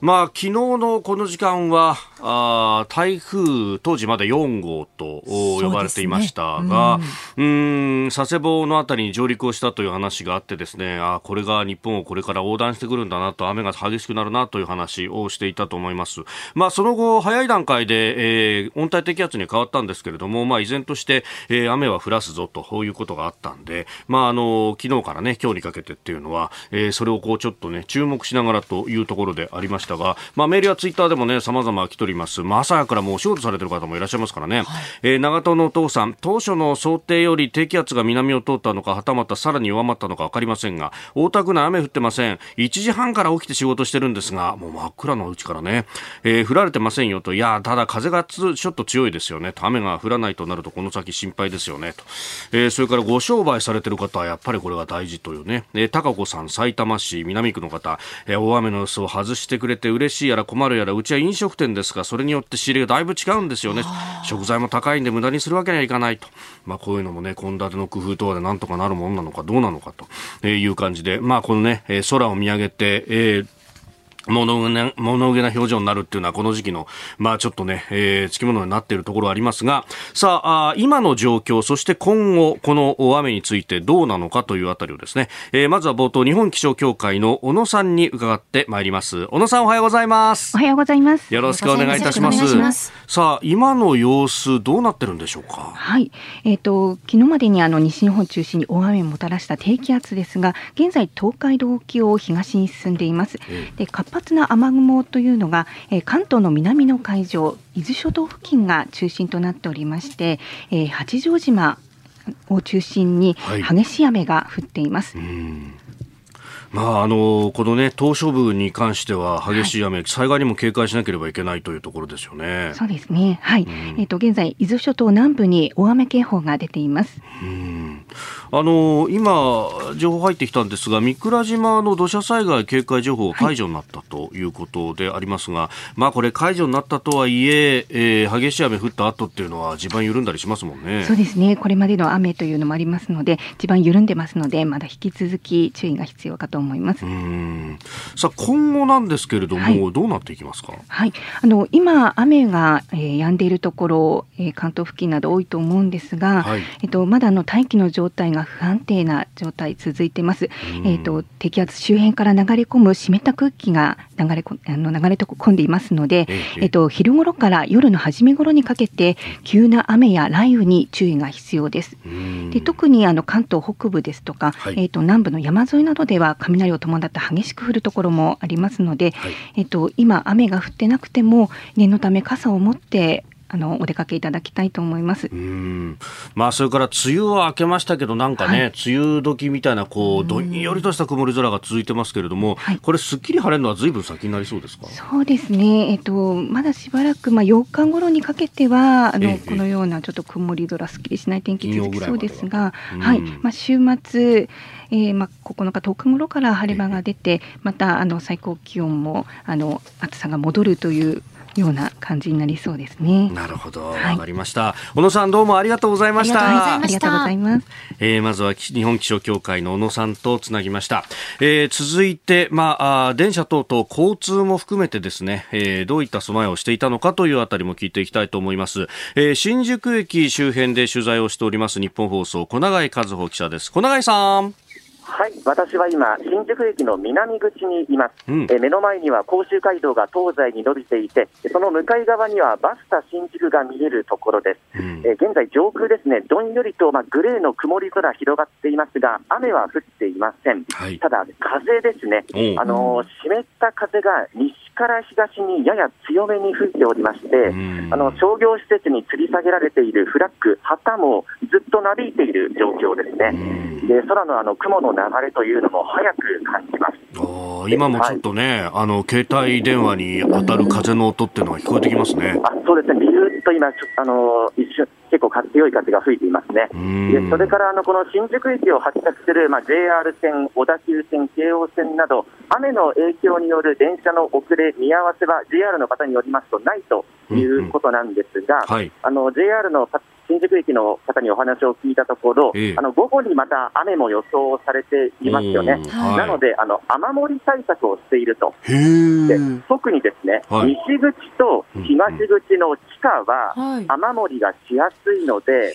まあ、昨日のこの時間はあ台風当時まで4号と呼ばれていましたが、う、ね、ん佐世保のあたりに上陸をしたという話があってですねあこれが日本をこれから横断してくるんだなと雨が激しくなるなという話をしていたと思います、まあ、その後早い段階で、えー、温帯低気圧に変わったんですけれども、まあ、依然として、えー、雨は降らすぞということがあったんで、まあ、あの昨日からね今日にかけてっていうのは、えー、それをこうちょっとね注目しながらというところでありましたが、まあ、メールやツイッターでもね様々来ております、まあ、朝からもうお仕事されてる方もいらっしゃいますからね、はい、えー、長門のお父さん当初の想定より低気圧が南を通ったのかはたまたさらに弱まったのか分かりませんが大田区内雨降ってません。1時半から起きて仕事してるんですがもう真っ暗のうちからね、えー、降られてませんよと。いやただ風がちょっと強いですよね。雨が降らないとなるとこの先心配ですよね。と、えー、それからご商売されてる方はやっぱりこれが大事というね、えー、高子さん埼玉市南区の方、えー、大雨の様子を外してくれて嬉しいやら困るやらうちは飲食店ですがそれによって仕入れがだいぶ違うんですよね。食材も高いんで無駄にするわけにはいかないと、まあ、こういうのもね献立の工夫等でなんとかなるものなのかどうなのかという感じで、まあ、このね空を見上げて、えー物憂な、物憂な表情になるっていうのはこの時期の、まあちょっとね、えー、つきものになっているところありますが、さああ、今の状況、そして今後、この大雨についてどうなのかというあたりをですね、えー、まずは冒頭、日本気象協会の小野さんに伺ってまいります。小野さんおはようございます。おはようございます。よろしくお願いいたします。ますさあ、今の様子、どうなってるんでしょうか？はい。えっ、ー、と、昨日までにあの西日本中心に大雨をもたらした低気圧ですが、現在東海道沖を東に進んでいます。で、活発な雨雲というのが、えー、関東の南の海上伊豆諸島付近が中心となっておりまして、えー、八丈島を中心に激しい雨が降っています。はいまあ、あのこのね島嶼部に関しては激しい雨、はい、災害にも警戒しなければいけないというところですよね。そうですね。はい。うん、えっ、ー、と現在伊豆諸島南部に大雨警報が出ています。うんあの今情報入ってきたんですが三倉島の土砂災害警戒情報解除になったということでありますが、はい、まあこれ解除になったとはいええー、激しい雨降った後っていうのは地盤緩んだりしますもんね。そうですね。これまでの雨というのもありますので地盤緩んでますのでまだ引き続き注意が必要かと思います。さあ今後なんですけれども、はい、どうなっていきますか？はい、あの今雨が、えー、止んでいるところ、えー、関東付近など多いと思うんですが、はい、えっとまだの大気の状態が不安定な状態続いてます。えっと低気圧周辺から流れ込む湿った空気が流れこあの流れ込んでいますので、えっと昼頃から夜の初め頃にかけて急な雨や雷雨に注意が必要です。で特にあの関東北部ですとか、はい、えっと南部の山沿いなどでは雷を伴伴って激しく降るところもありますので、はい、えっと、今、雨が降ってなくても念のため傘を持ってあのお出かけいただきたいと思います。うん。まあ、それから梅雨は明けましたけど、なんかね、はい、梅雨時みたいなこうどんよりとした曇り空が続いてますけれども、はい、これ、すっきり晴れるのはずいぶん先になりそうですか？そうですね、えっと、まだしばらく、まあ、8日頃にかけてはあの、このようなちょっと曇り空、すっきりしない天気続きそうですが、はい。まあ、週末、えーまあ、9日、10日頃から晴れ間が出て、またあの最高気温もあの暑さが戻るというような感じになりそうですね。なるほど、わ、はい、かりました。小野さんどうもありがとうございました。ありがとうございます。えー、まずは日本気象協会の小野さんとつなぎました。えー、続いて、まああ、電車等々交通も含めてですね、えー、どういった備えをしていたのかというあたりも聞いていきたいと思います。えー、新宿駅周辺で取材をしております日本放送小永井和穂記者です。小永井さん。はい、私は今、新宿駅の南口にいます、うん、え目の前には甲州街道が東西に伸びていて、その向かい側にはバスタ新宿が見えるところです、うん、え現在、上空ですね、どんよりと、まグレーの曇り空広がっていますが、雨は降っていません、はい、ただ、風ですね、あの湿った風が西から東にやや強めに吹いておりまして、あの商業施設に吊り下げられているフラッグ、旗もずっとなびいている状況ですね、で空のあの雲の流れというのも早く感じます。今もちょっとね、はい、あの携帯電話に当たる風の音っていうのが聞こえてきますね。あそうですね、ビューっと今、あの一瞬結構強い風が吹いていますね。でそれからあのこの新宿駅を発着する、まあ、JR 線、小田急線、京王線など、雨の影響による電車の遅れ、見合わせは JR の方によりますとないということなんですが、うんうん。はい、あの JR の新宿駅の方にお話を聞いたところ、えー、あの午後にまた雨も予想されていますよね、はい、なのであの雨漏り対策をしていると、で特にですね、はい、西口と東口の地下は雨漏りがしやすいので、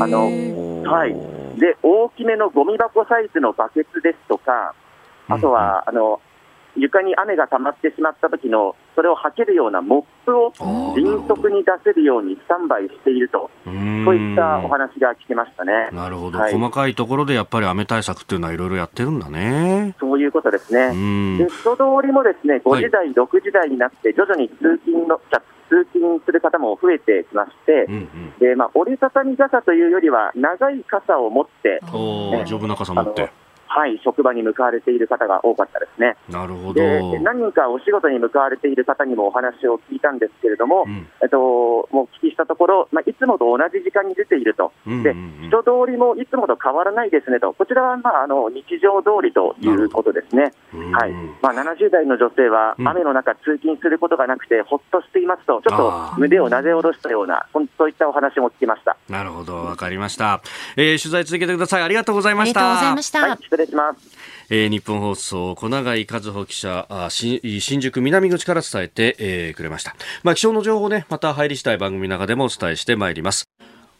あのはい、で大きめのゴミ箱サイズのバケツですとか、あとは、あの床に雨が溜まってしまった時のそれをはけるようなモップを迅速に出せるようにスタンバイしていると、そういったお話が聞けましたね。なるほど、はい、細かいところでやっぱり雨対策っていうのはいろいろやってるんだね。そういうことですね、で人通りもですね5時台、はい、6時台になって、徐々に通勤の通勤する方も増えてきまして、うんうん、でまあ、折りたたみ傘というよりは、長い傘を持って、ね、丈夫な傘持って。はい、職場に向かわれている方が多かったですね。なるほど。で、何人かお仕事に向かわれている方にもお話を聞いたんですけれども、うん、えっと、もう聞きしたところ、まあ、いつもと同じ時間に出ていると。で、人通りもいつもと変わらないですねと。こちらは、まあ、あの、日常通りということですね。はい。まあ、70代の女性は、雨の中通勤することがなくて、ほっとしていますと、ちょっと胸をなで下ろしたような、そういったお話も聞きました。なるほど、わかりました。えー、取材続けてください。ありがとうございました。ありがとうございました。はい、失礼します。えー、日本放送小永井和穂記者あ新宿南口から伝えて、えー、くれました、まあ、気象の情報ねまた入り次第番組の中でもお伝えしてまいります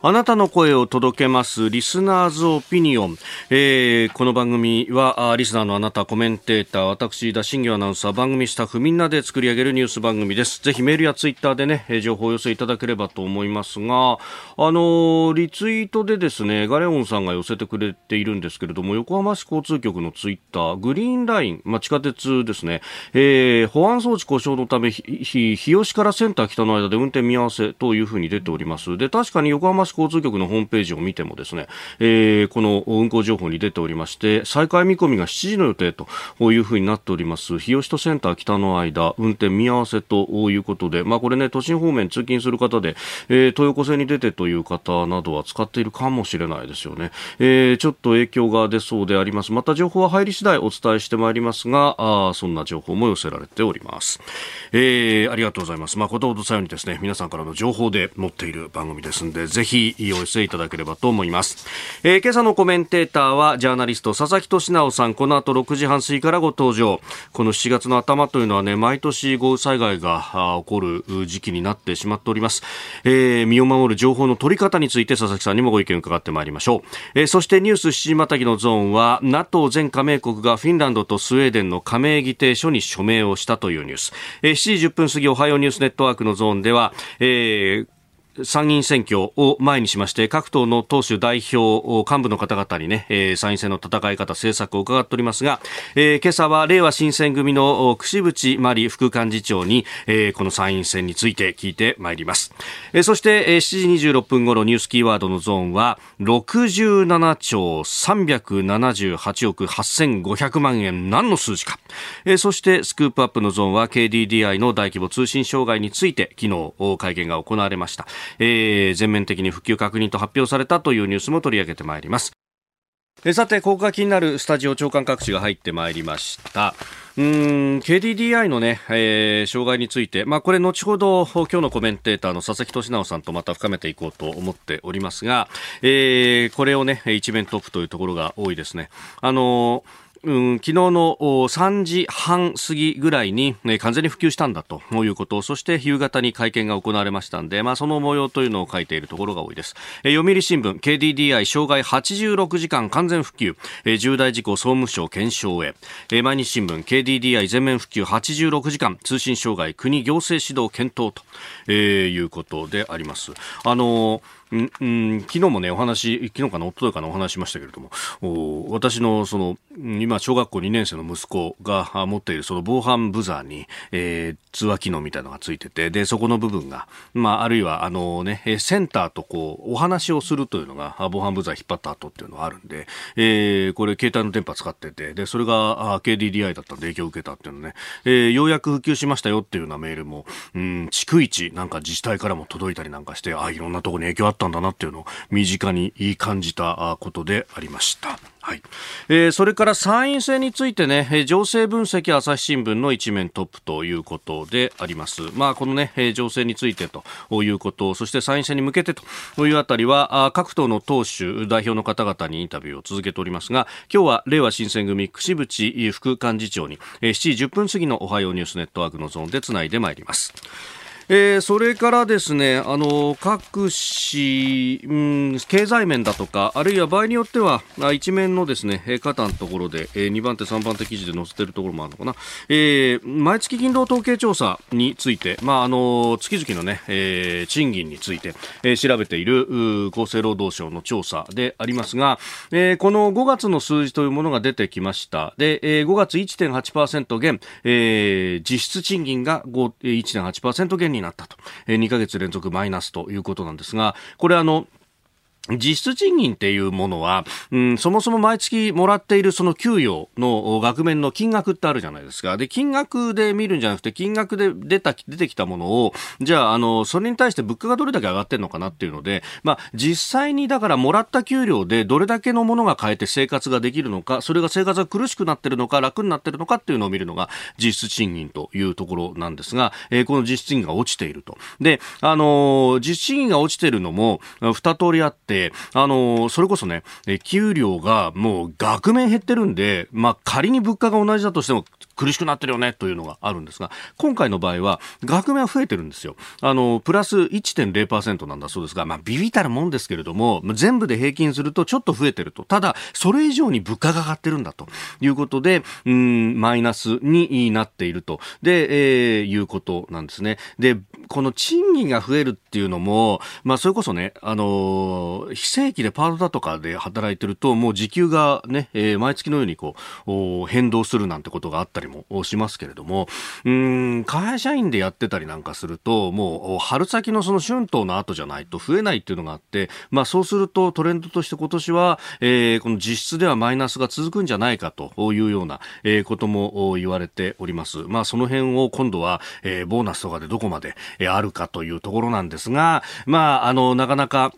あなたの声を届けますリスナーズオピニオン、えー、この番組はリスナーのあなたコメンテーター私田新業アナウンサー番組スタッフみんなで作り上げるニュース番組です。ぜひメールやツイッターでね情報を寄せいただければと思いますがあのリツイートでですねガレオンさんが寄せてくれているんですけれども横浜市交通局のツイッターグリーンライン、まあ、地下鉄ですね、えー、保安装置故障のため日吉からセンター北の間で運転見合わせというふうに出ております。で確かに横浜市交通局のホームページを見てもですね、えー、この運行情報に出ておりまして再開見込みが7時の予定というふうになっております。日吉とセンター北の間運転見合わせということで、まあ、これね都心方面通勤する方で、えー、東横線に出てという方などは使っているかもしれないですよね、えー、ちょっと影響が出そうであります。また情報は入り次第お伝えしてまいりますがあそんな情報も寄せられております、えー、ありがとうございます。まあことほどさようにですね皆さんからの情報で載っている番組ですんでぜひお寄せいただければと思います。えー、今朝のコメンテーターはジャーナリスト佐々木俊直さん、この後6時半過ぎからご登場。この7月の頭というのはね、毎年豪雨災害が起こる時期になってしまっております。えー、身を守る情報の取り方について佐々木さんにもご意見を伺ってまいりましょう。えー、そしてニュース7時またぎのゾーンは NATO 全加盟国がフィンランドとスウェーデンの加盟議定書に署名をしたというニュース。えー、7時10分過ぎおはようニュースネットワークのゾーンでは、えー参議院選挙を前にしまして各党の党首代表幹部の方々にね、えー、参院選の戦い方政策を伺っておりますが、えー、今朝は令和新選組の串渕真理副幹事長に、えー、この参院選について聞いてまいります、えー、そして、えー、7時26分頃ニュースキーワードのゾーンは67兆378億8500万円何の数字か、えー、そしてスクープアップのゾーンは KDDI の大規模通信障害について昨日会見が行われました。えー、全面的に復旧確認と発表されたというニュースも取り上げてまいります。えさて、ここが気になるスタジオ長官各紙が入ってまいりました。うん KDDI のね、えー、障害について、まあ、これ後ほど今日のコメンテーターの佐々木俊直さんとまた深めていこうと思っておりますが、えー、これをね、一面トップというところが多いですね。あのーうん、昨日の3時半過ぎぐらいに、ね、完全に普及したんだということ、そして夕方に会見が行われましたんで、まあ、その模様というのを書いているところが多いです。え読売新聞、KDDI 障害86時間完全復旧、え重大事故総務省検証へ。え毎日新聞、KDDI 全面復旧86時間、通信障害国行政指導検討と、え、いうことであります。あのーうん、昨日もね、お話、昨日かな、夫とかのお話しましたけれども、お私の、その、今、小学校2年生の息子が持っているその防犯ブザーに、えー、通話機能みたいなのがついてて、で、そこの部分が、まあ、あるいは、あのね、センターとこう、お話をするというのが、防犯ブザー引っ張った後っていうのがあるんで、えー、これ、携帯の電波使ってて、で、それが KDDI だったんで影響を受けたっていうのね、えー、ようやく普及しましたよっていうようなメールも、うん、逐一、なんか自治体からも届いたりなんかして、あ、いろんなとこに影響あったったんだなっていうのを身近に感じたことでありました。はい。えー、それから参院選についてねえ、情勢分析朝日新聞の一面トップということであります。まあ、このねえ、情勢についてということ、そして参院選に向けてというあたりは、あ各党の党首、代表の方々にインタビューを続けておりますが、今日は令和新選組串渕副幹事長にえ、7時10分過ぎのおはようニュースネットワークのゾーンでつないでまいります。えー、それからですね、あの、各市、うん、経済面だとか、あるいは場合によっては、一面のですね、肩のところで、えー、2番手、3番手記事で載せてるところもあるのかな。えー、毎月勤労統計調査について、まあ、あの、月々のね、えー、賃金について、えー、調べている、厚生労働省の調査でありますが、えー、この5月の数字というものが出てきました。で、えー、5月1.8%減、えー、実質賃金が1.8%減にになったとえ。2ヶ月連続マイナスということなんですが、これあの、実質賃金っていうものは、うん、そもそも毎月もらっているその給与の額面の金額ってあるじゃないですか。で、金額で見るんじゃなくて、金額で出た、出てきたものを、じゃあ、あの、それに対して物価がどれだけ上がってるのかなっていうので、まあ、実際にだからもらった給料でどれだけのものが買えて生活ができるのか、それが生活が苦しくなってるのか、楽になってるのかっていうのを見るのが実質賃金というところなんですが、えー、この実質賃金が落ちていると。で、あの実質賃金が落ちているのも、二通りあって、、あの、それこそね、給料がもう額面減ってるんで、まあ仮に物価が同じだとしても苦しくなってるよねというのがあるんですが、今回の場合は額面は増えてるんですよ。あの、プラス1.0%なんだそうですが、まあビビたるもんですけれども、全部で平均するとちょっと増えてると。ただ、それ以上に物価が上がってるんだということで、うん、マイナスになっていると。で、えー、いうことなんですね。で、この賃金が増えるっていうのも、まあそれこそね、あの、非正規でパートだとかで働いてると、もう時給がね、えー、毎月のようにこう、変動するなんてことがあったりもしますけれども、うん、会社員でやってたりなんかすると、もう春先のその春闘の後じゃないと増えないっていうのがあって、まあそうするとトレンドとして今年は、えー、この実質ではマイナスが続くんじゃないかというような、ことも言われております。まあその辺を今度は、えー、ボーナスとかでどこまで、あるかというところなんですが、まあ、あの、なかなか、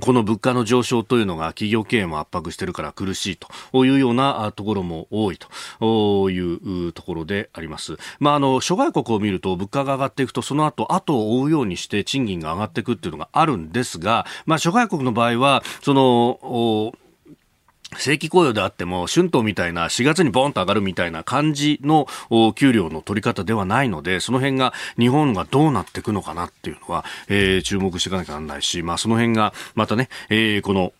この物価の上昇というのが企業経営も圧迫しているから苦しいというようなところも多いというところであります。まあ、あの、諸外国を見ると物価が上がっていくとその後、後を追うようにして賃金が上がっていくっていうのがあるんですが、まあ、諸外国の場合は、その、正規雇用であっても、春闘みたいな4月にボンと上がるみたいな感じの給料の取り方ではないので、その辺が日本がどうなっていくのかなっていうのは、えー、注目していかなきゃならないし、まあその辺がまたね、えー、この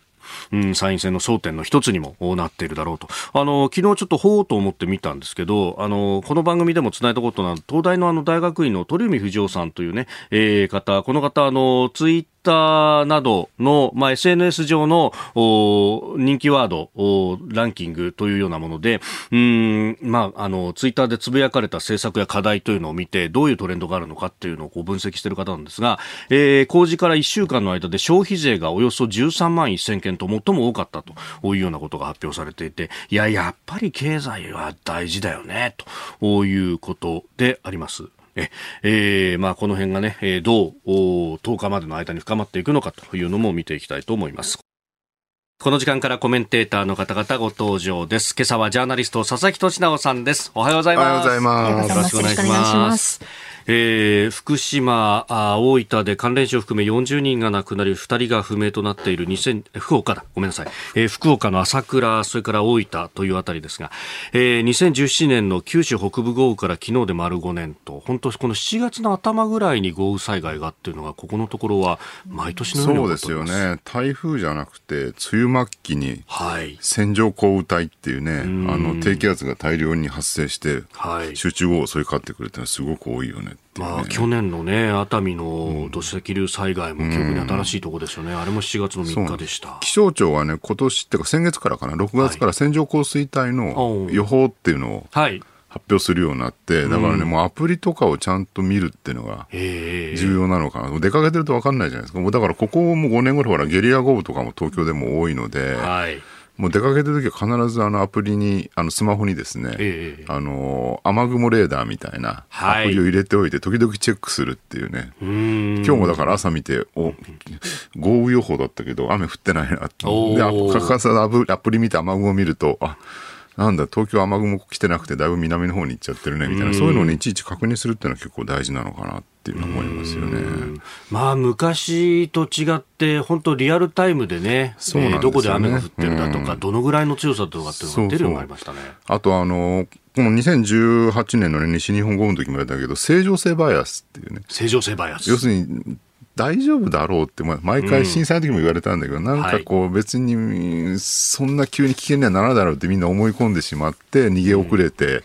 うん、参院選の争点の一つにもなっているだろうと。あの、昨日ちょっとほうと思って見たんですけど、あの、この番組でも伝えたことのある東大のあの大学院の鳥海藤夫さんというね、えー、方、この方、あの、ツイッターなどの、まあ、SNS 上の人気ワードランキングというようなもので、うん、まあ、あの、ツイッターでつぶやかれた政策や課題というのを見て、どういうトレンドがあるのかっていうのをこう分析している方なんですが、えー、公示から1週間の間で消費税がおよそ13万1000件と最も多かったというようなことが発表されていて、いや、やっぱり経済は大事だよね、ということであります。え、えー、まあ、この辺がね、えー、どう、10日までの間に深まっていくのかというのも見ていきたいと思います。この時間からコメンテーターの方々ご登場です。今朝はジャーナリスト佐々木俊直さんです。おはようございます。おはようございます。よろしくお願いします。えー、福島あ、大分で関連死を含め40人が亡くなり、2人が不明となっている2000福岡だ、ごめんなさい、えー、福岡の朝倉、それから大分というあたりですが、えー、2017年の九州北部豪雨から昨日で丸5年と、本当この7月の頭ぐらいに豪雨災害がっていうのが、ここのところは毎年のようにそうですよね、台風じゃなくて、梅雨末期に線状降雨帯っていうね、はい、あの低気圧が大量に発生して、はい、集中豪雨襲いかかってくるってのはすごく多いよね。まあ、去年のね、熱海の土石流災害も記憶に新しいところですよね、うん、あれも7月の3日でした。気象庁はね、今年っていうか、先月からかな、6月から線状降水帯の予報っていうのを、はい。発表するようになって、だからね、うん、もうアプリとかをちゃんと見るっていうのが重要なのかな。出かけてると分かんないじゃないですか。もうだからここも5年ぐらいほらゲリラ豪雨とかも東京でも多いので、はい、もう出かけた時は必ずあのアプリに、あのスマホにですね、えー、あの、雨雲レーダーみたいなアプリを入れておいて、時々チェックするっていうね。今日もだから朝見て、お、豪雨予報だったけど、雨降ってないなって。で、かかさアプリ見て雨雲を見ると、あ、なんだ、東京雨雲来てなくて、だいぶ南の方に行っちゃってるね、みたいな、そういうのを、ね、いちいち確認するっていうのは結構大事なのかなっていうの思いますよね。まあ、昔と違って、本当リアルタイムでね、そうねえー、どこで雨が降ってるんだとか、どのぐらいの強さとかっていうのが出るようになりましたね。そうそうあと、あの、この2018年の、ね、西日本豪雨の時も言われたけど、正常性バイアスっていうね。正常性バイアス。要するに、大丈夫だろうって、毎回震災の時も言われたんだけど、うん、なんかこう別にそんな急に危険にはならないだろうってみんな思い込んでしまって逃げ遅れて、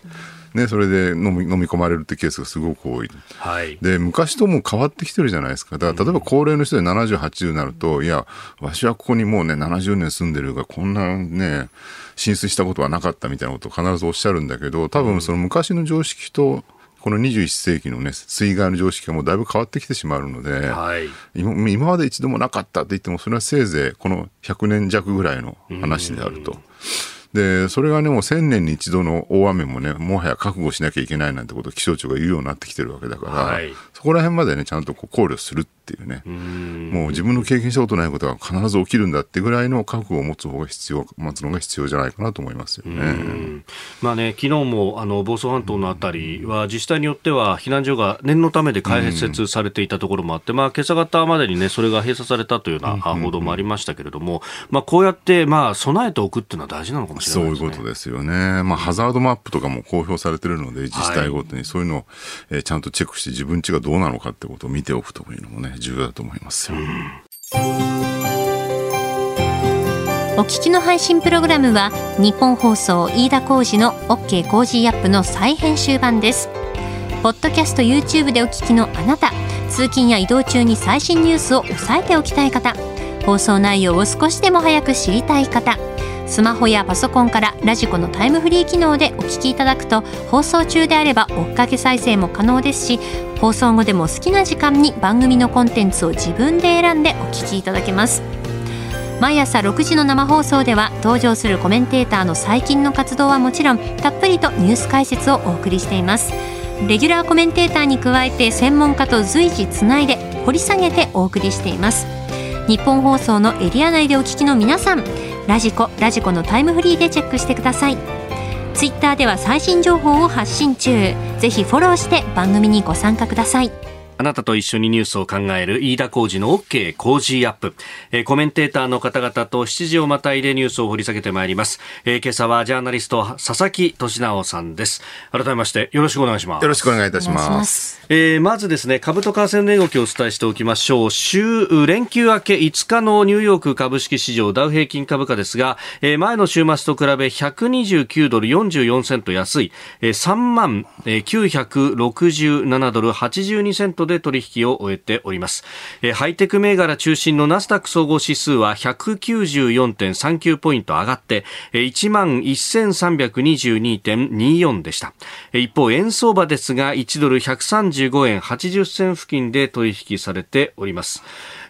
うん、ね、それで飲み飲み込まれるってケースがすごく多い、はい、で昔とも変わってきてるじゃないですか。だから例えば高齢の人で70、80になるといやわしはここにもうね70年住んでるがこんなね浸水したことはなかったみたいなことを必ずおっしゃるんだけど多分その昔の常識とこの21世紀のね、水害の常識がもうだいぶ変わってきてしまうので、はい、今今まで一度もなかったって言っても、それはせいぜいこの100年弱ぐらいの話であると。で、それがね、もう1000年に一度の大雨もね、もはや覚悟しなきゃいけないなんてことを気象庁が言うようになってきてるわけだから、はい、そこら辺までね、ちゃんとこう考慮するっていうね、うもう自分の経験したことないことが必ず起きるんだってぐらいの覚悟を持つ方が必要、待つのが必要じゃないかなと思いますよね。まあね、昨日もあの房総半島のあたりは自治体によっては避難所が念のためで開設されていたところもあって、まあ今朝方までにね、それが閉鎖されたというような報道もありましたけれども、まあこうやってまあ備えておくっていうのは大事なのかもしれないですね。そういうことですよね。まあハザードマップとかも公表されてるので、自治体ごとに。そういうのを、えー、ちゃんとチェックして自分家がどううなのかってことを見ておくというのもね、重要だと思います。ますよ。お聞きの配信プログラムは日本放送飯田浩司の OK コージーアップの再編集版です。ポッドキャスト YouTube でお聞きのあなた、通勤や移動中に最新ニュースを押さえておきたい方、放送内容を少しでも早く知りたい方、スマホやパソコンから radiko のタイムフリー機能でお聞きいただくと放送中であれば追っかけ再生も可能ですし放送後でも好きな時間に番組のコンテンツを自分で選んでお聞きいただけます。毎朝6時の生放送では登場するコメンテーターの最近の活動はもちろんたっぷりとニュース解説をお送りしています。レギュラーコメンテーターに加えて専門家と随時つないで掘り下げてお送りしています。日本放送のエリア内でお聞きの皆さんラジコラジコのタイムフリーでチェックしてください。ツイッターでは最新情報を発信中。ぜひフォローして番組にご参加ください。あなたと一緒にニュースを考える飯田浩二の OK 工事アップ、えー、コメンテーターの方々と7時をまたいでニュースを掘り下げてまいります、えー、今朝はジャーナリスト佐々木俊直さんです。改めましてよろしくお願いします。よろしくお願いいたします。えー、まずですね株と為替の値動きをお伝えしておきましょう。週連休明け5日のニューヨーク株式市場ダウ平均株価ですが、えー、前の週末と比べ129ドル44セント安い、えー、3万967ドル82セントで取引を終えております。えハイテク銘柄中心のナスダック総合指数は194.39ポイント上がって、1万1322.24でした。一方、円相場ですが、1ドル135円80銭付近で取引されております。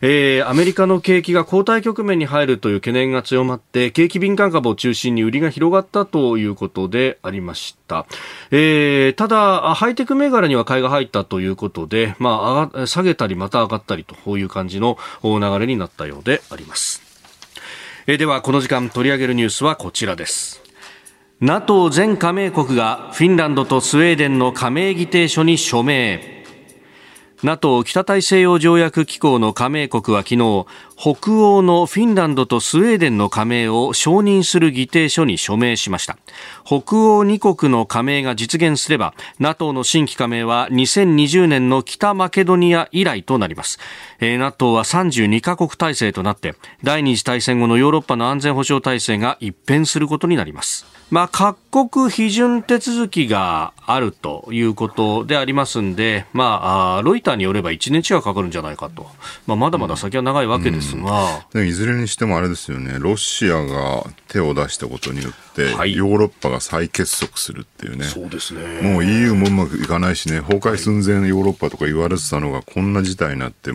えー、アメリカの景気が後退局面に入るという懸念が強まって景気敏感株を中心に売りが広がったということでありました、えー、ただハイテク銘柄には買いが入ったということで、まあ、下げたりまた上がったりという感じの流れになったようであります、え、ではこの時間取り上げるニュースはこちらです。NATO 全加盟国がフィンランドとスウェーデンの加盟議定書に署名。NATO 北大西洋条約機構の加盟国は昨日北欧のフィンランドとスウェーデンの加盟を承認する議定書に署名しました。北欧2国の加盟が実現すれば NATO の新規加盟は2020年の北マケドニア以来となります、えー、NATO は32カ国体制となって第二次大戦後のヨーロッパの安全保障体制が一変することになります。まあ、各国批准手続きがあるということでありますんで、まあ、ロイターによれば1年近くかかるんじゃないかと、まあ、まだまだ先は長いわけですが、うん。うん、いずれにしてもあれですよね、ロシアが手を出したことによって、はい、ヨーロッパが再結束するっていうね、そうですね。もう EU もうまくいかないしね、崩壊寸前のヨーロッパとか言われてたのが、こんな事態になって、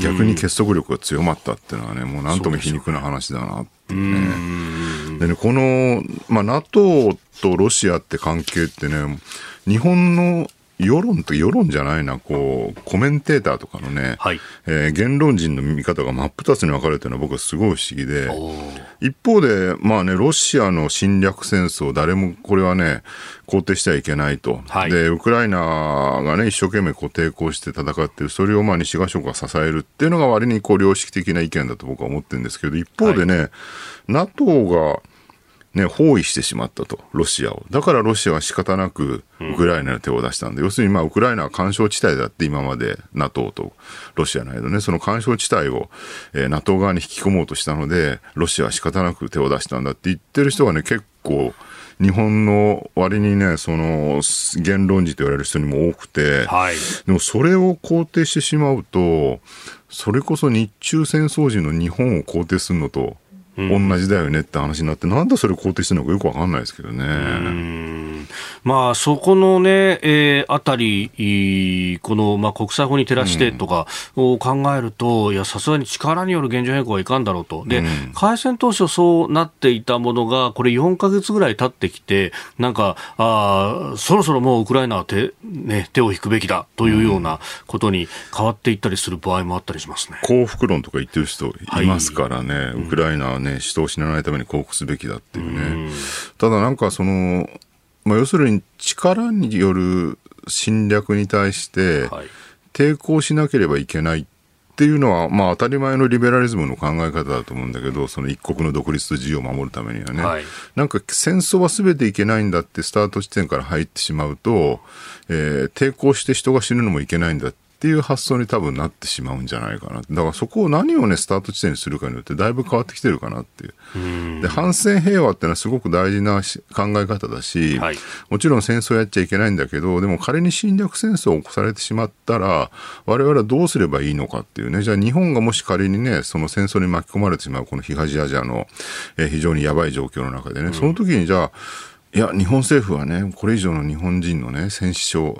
逆に結束力が強まったっていうのはね、もうなんとも皮肉な話だなっていうね。でね、この、まあ、NATO とロシアって関係ってね、日本の世論と世論じゃないな、こう、コメンテーターとかのね、はい、えー、言論人の見方が真っ二つに分かれてるのは僕はすごい不思議で、一方で、まあね、ロシアの侵略戦争、誰もこれはね、肯定してはいけないと。はい、で、ウクライナがね、一生懸命こう抵抗して戦ってる、それをまあ西側諸国が支えるっていうのが割にこう良識的な意見だと僕は思ってるんですけど、一方でね、はい、NATO が、ね、包囲してしまったと、ロシアを。だからロシアは仕方なくウクライナに手を出したんで、うん、要するにまあウクライナは干渉地帯だって今まで NATO とロシアの間ね、その干渉地帯を、えー、NATO 側に引き込もうとしたので、ロシアは仕方なく手を出したんだって言ってる人がね、結構、日本の割にね、その言論児と言われる人にも多くて、はい、でもそれを肯定してしまうと、それこそ日中戦争時の日本を肯定するのと同じだよねって話になって、なんでそれ肯定してるのかよくわかんないですけどね。まあ、そこのね、えー、あたり、この、まあ、国際法に照らしてとかを考えると、うん、いや、さすがに力による現状変更はいかんだろうと。で、うん、開戦当初そうなっていたものが、これ4か月ぐらい経ってきて、なんか、あそろそろもうウクライナは手,、ね、手を引くべきだというようなことに変わっていったりする場合もあったりしますね。幸福論とか言ってる人いますからね、はい、ウクライナはね、人を死なないために降伏すべきだっていうね。ただなんかその、まあ、要するに力による侵略に対して抵抗しなければいけないっていうのは、まあ、当たり前のリベラリズムの考え方だと思うんだけど、その一国の独立と自由を守るためにはね、はい、なんか戦争はすべていけないんだってスタート地点から入ってしまうと、えー、抵抗して人が死ぬのもいけないんだっっていう発想に多分なってしまうんじゃないかな。だからそこを何をね、スタート地点にするかによってだいぶ変わってきてるかなっていう。で、反戦平和ってのはすごく大事な考え方だし、はい、もちろん戦争やっちゃいけないんだけど、でも仮に侵略戦争を起こされてしまったら、我々はどうすればいいのかっていうね、じゃあ日本がもし仮にね、その戦争に巻き込まれてしまうこの東アジアの、えー、非常にやばい状況の中でね、その時にじゃあ、いや、日本政府はね、これ以上の日本人のね、戦死傷、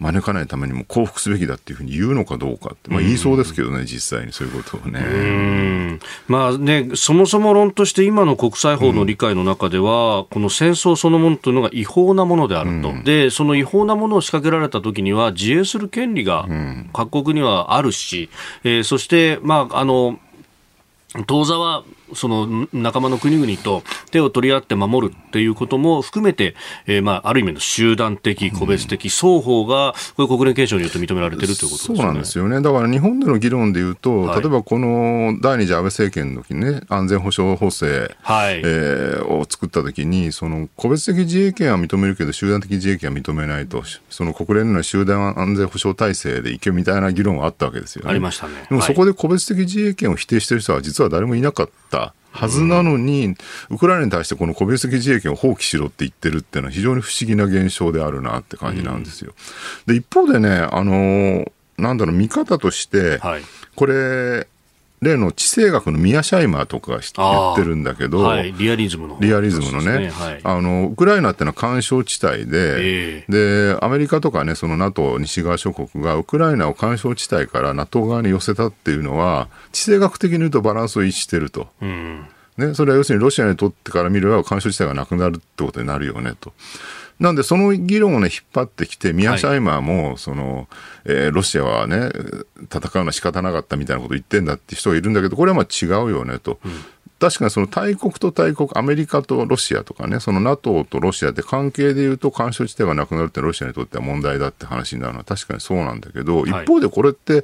招かないためにも降伏すべきだっていうふうに言うのかどうかって、まあ、言いそうですけどね、実際に。そういうことをね。まあね、そもそも論として今の国際法の理解の中では、うん、この戦争そのものというのが違法なものであると、うん、でその違法なものを仕掛けられたときには、自衛する権利が各国にはあるし、うん、えー、そして、まあ、あの当座はその仲間の国々と手を取り合って守るっていうことも含めて、えー、まあ、ある意味の集団的、個別的、双方が、これ国連憲章によって認められてるということですね。そうなんですよね。だから日本での議論でいうと、はい、例えばこの第二次安倍政権の時にね、安全保障法制、はい、えー、を作った時に、その個別的自衛権は認めるけど、集団的自衛権は認めないと、その国連の集団安全保障体制でいけみたいな議論はあったわけですよね。ありましたね。でもそこで個別的自衛権を否定している人は実は誰もいなかった。はずなのに、ウクライナに対してこの個別的自衛権を放棄しろって言ってるっていうのは非常に不思議な現象であるなって感じなんですよ。で、一方でね、あのなんだろう、見方として、はい、これ、例の地政学のミア・シャイマーとかが言ってるんだけど、はい、リアリズムの。リアリズムのね、はい、あのウクライナってのは干渉地帯で、えー、でアメリカとかね、その NATO 西側諸国がウクライナを干渉地帯から NATO 側に寄せたっていうのは、地政学的に言うとバランスを逸してると。うんね、それは要するにロシアにとってから見れば干渉地帯がなくなるってことになるよねと。なんで、その議論をね、引っ張ってきて、ミア・シャイマーも、その、えー、ロシアはね、戦うのは仕方なかったみたいなこと言ってんだって人がいるんだけど、これはまあ違うよねと。うん確かにその大国と大国、アメリカとロシアとかね、その NATO とロシアって関係でいうと干渉地帯がなくなるってロシアにとっては問題だって話になるのは確かにそうなんだけど、一方でこれって、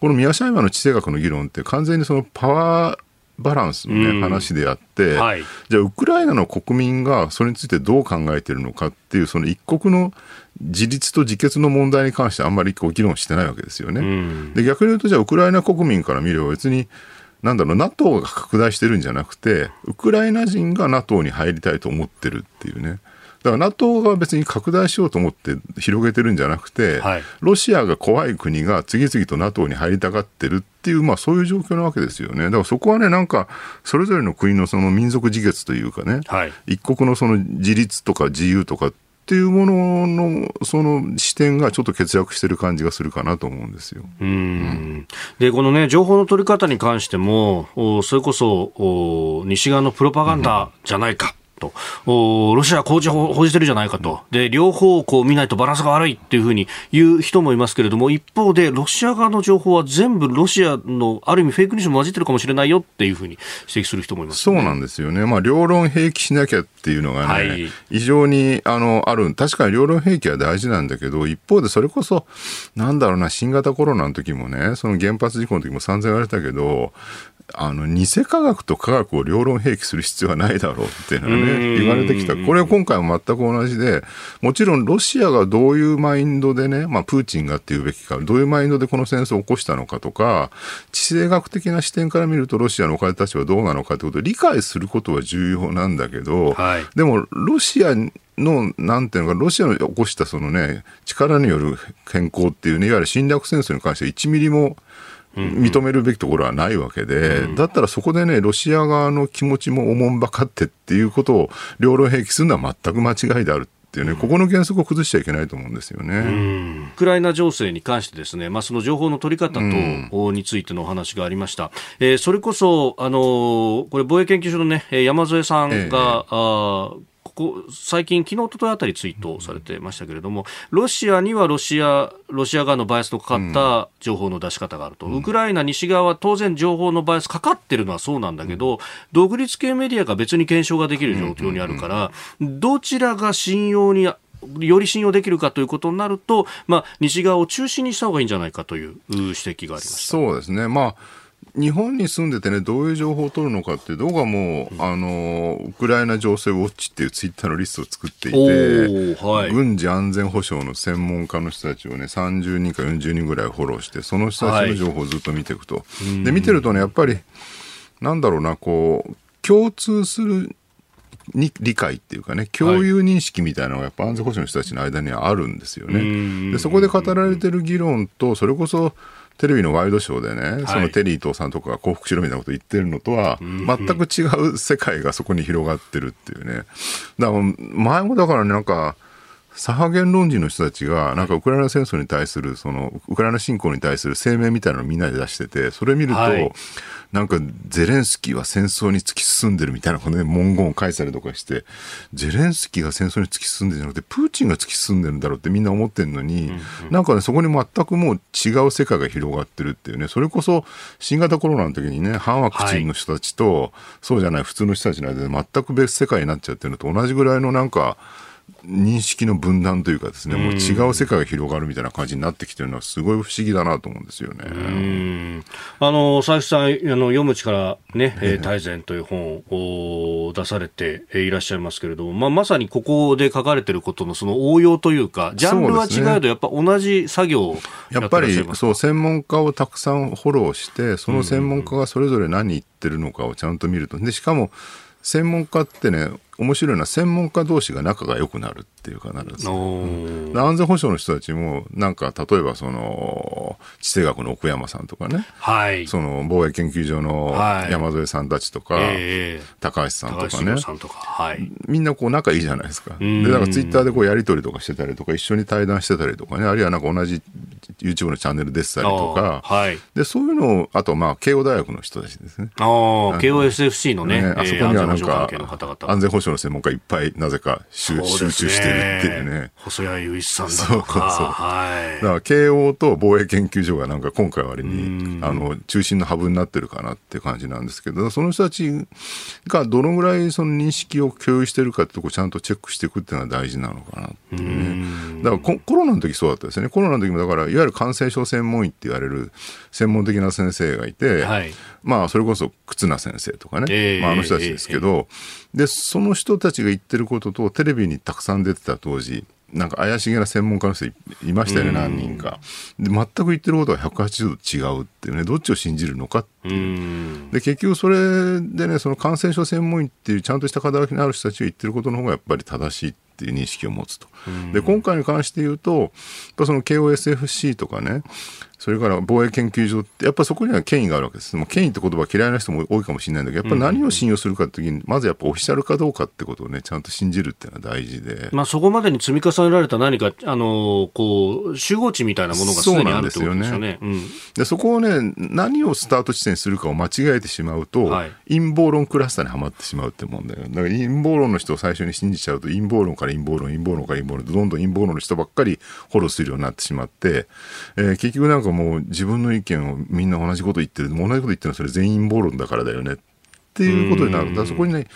この宮シャイマの地政学の議論って完全にそのパワーバランスのね、うん、話であって、はい、じゃあウクライナの国民がそれについてどう考えてるのかっていう、その一国の自立と自決の問題に関してあんまりこう議論してないわけですよね。うん、で逆に言うと、じゃあウクライナ国民から見れば別に、なんだろう、NATO が拡大してるんじゃなくて、ウクライナ人が NATO に入りたいと思ってるっていうね。だから NATO が別に拡大しようと思って広げてるんじゃなくて、はい、ロシアが怖い国が次々と NATO に入りたがってるっていう、まあそういう状況なわけですよね。だからそこはね、なんか、それぞれの国のその民族自決というかね、はい、一国のその自立とか自由とかっっていうもののその視点がちょっと欠落してる感じがするかなと思うんですよ。うん、でこのね情報の取り方に関してもそれこそ西側のプロパガンダじゃないか。と、ロシアは工事報じてるじゃないかと、で両方こう見ないとバランスが悪いっていうふうに言う人もいますけれども、一方で、ロシア側の情報は全部ロシアのある意味、フェイクニュースも混じってるかもしれないよっていうふうに指摘する人もいます、ね、そうなんですよね、まあ、両論併記しなきゃっていうのがね、はい、非常にあのある、確かに両論併記は大事なんだけど、一方でそれこそ、なんだろうな、新型コロナの時もね、その原発事故の時も散々言われたけど、あの偽科学と科学を両論併記する必要はないだろうっていうのはね言われてきた。これは今回も全く同じでもちろんロシアがどういうマインドでね、まあ、プーチンがっていうべきかどういうマインドでこの戦争を起こしたのかとか地政学的な視点から見るとロシアの置かれた立場はどうなのかということを理解することは重要なんだけど、はい、でもロシアの、なんていうのか、ロシアの起こしたそのね、力による変更っていうね、いわゆる侵略戦争に関しては1ミリも認めるべきところはないわけで、だったらそこでね、ロシア側の気持ちもおもんばかってっていうことを両論併記するのは全く間違いである。っていうね、ここの原則を崩しちゃいけないと思うんですよね。ウクライナ情勢に関してですね、まあ、その情報の取り方と、についてのお話がありました。えー、それこそ、あのー、これ防衛研究所のね、山添さんが、ええ、あこ最近、昨日、おとといあたりツイートされてましたけれども、ロシアにはロシア、ロシア側のバイアスのかかった情報の出し方があると、うん、ウクライナ、西側は当然情報のバイアスかかってるのはそうなんだけど、うん、独立系メディアが別に検証ができる状況にあるから、どちらが信用により信用できるかということになると、まあ、西側を中心にした方がいいん。じゃないかという指摘がありましたそうですね、まあ日本に住んでてね、どういう情報を取るのかっていう、動画も、うん、あの、ウクライナ情勢ウォッチっていうツイッターのリストを作っていて、はい、軍事安全保障の専門家の人たちをね、30人か40人ぐらいフォローして、その人たちの情報をずっと見ていくと。はい、で、見てるとね、やっぱり、なんだろうな、こう、共通するに理解っていうかね、共有認識みたいなのがやっぱ安全保障の人たちの間にはあるんですよね。でそこで語られてる議論と、それこそ、テレビのワイドショーでね、はい、そのテリー伊藤さんとかが降伏しろみたいなこと言ってるのとは、全く違う世界がそこに広がってるっていうね。だから前もだからね、なんか、左派言論人の人たちが、なんかウクライナ戦争に対する、その、ウクライナ侵攻に対する声明みたいなのをみんなで出してて、それ見ると、はい、なんかゼレンスキーは戦争に突き進んでるみたいなこの、ね、文言を書いたりとかして、ゼレンスキーが戦争に突き進んでるんじゃなくて、プーチンが突き進んでるんだろうってみんな思ってるのに、うんうん、なんかね、そこに全くもう違う世界が広がってるっていうね、それこそ新型コロナの時にね、反ワクチンの人たちと、はい、そうじゃない普通の人たちの間で全く別世界になっちゃってるのと同じぐらいのなんか、認識の分断というかですね、もう違う世界が広がるみたいな感じになってきてるのはすごい不思議だなと思うんですよね。あの、佐々木さん、あの、読む力ね、えー、大全という本を出されていらっしゃいますけれども、まあ、まさにここで書かれてることのその応用というか、ジャンルは違えど、やっぱ同じ作業やっぱり、そう、専門家をたくさんフォローして、その専門家がそれぞれ何言ってるのかをちゃんと見ると。で、しかも、専門家ってね、面白いのは専門家同士が仲が良くなるっていうかなるんです、ね、安全保障の人たちも、なんか例えばその地政学の奥山さんとかね、はい、その防衛研究所の山添さんたちとか、はいえー、高橋さんとかね、かはい、みんなこう仲いいじゃないですか。で、なんかツイッターでこうやり取りとかしてたりとか、一緒に対談してたりとかね、あるいはなんか同じ YouTube のチャンネル出てたりとか、はい、でそういうのを、あとまあ慶応大学の人たちですね。慶応 SFC のね、ねあそこにはなんか安全保障の専門家いっぱいなぜか集,、集中してるっていうね。細谷雄一さんだとか。そうそう。はい。だから慶応と防衛研究所がなんか今回割に、あの、中心のハブになってるかなって感じなんですけど、その人たちがどのぐらいその認識を共有してるかってとこちゃんとチェックしていくっていうのは大事なのかなっていうね。だからコロナの時そうだったですね。コロナの時もだから、いわゆる感染症専門医って言われる専門的な先生がいて、はい、まあ、それこそ忽那先生とかね、えー、まあ、あの人たちですけど、えー、で、その人たちが言ってることと、テレビにたくさん出てた当時、なんか怪しげな専門家の人いましたよね、何人か。で、全く言ってることが180度違うっていうね、どっちを信じるのかっていう。で、結局それでね、その感染症専門医っていうちゃんとした肩書きのある人たちが言ってることの方がやっぱり正しいっていう認識を持つと。で、今回に関して言うと、その KOSFC とかね、それから防衛研究所って、やっぱそこには権威があるわけです。もう権威って言葉嫌いな人も多いかもしれないんだけど、やっぱ何を信用するかって時に、まずやっぱオフィシャルかどうかってことをね、ちゃんと信じるっていうのは大事で。まあそこまでに積み重ねられた何か、あの、こう、集合値みたいなものがすでにあるってことですよね。でそこをね、何をスタート地点にするかを間違えてしまうと、はい、陰謀論クラスターにはまってしまうって問題だから陰謀論の人を最初に信じちゃうと、陰謀論から陰謀論、陰謀論から陰謀論どんどん陰謀論の人ばっかりフォローするようになってしまって、えー、結局なんかもう自分の意見をみんな同じこと言ってる、同じこと言ってるのはそれ全員暴論だからだよねっていうことになる。だそこにね、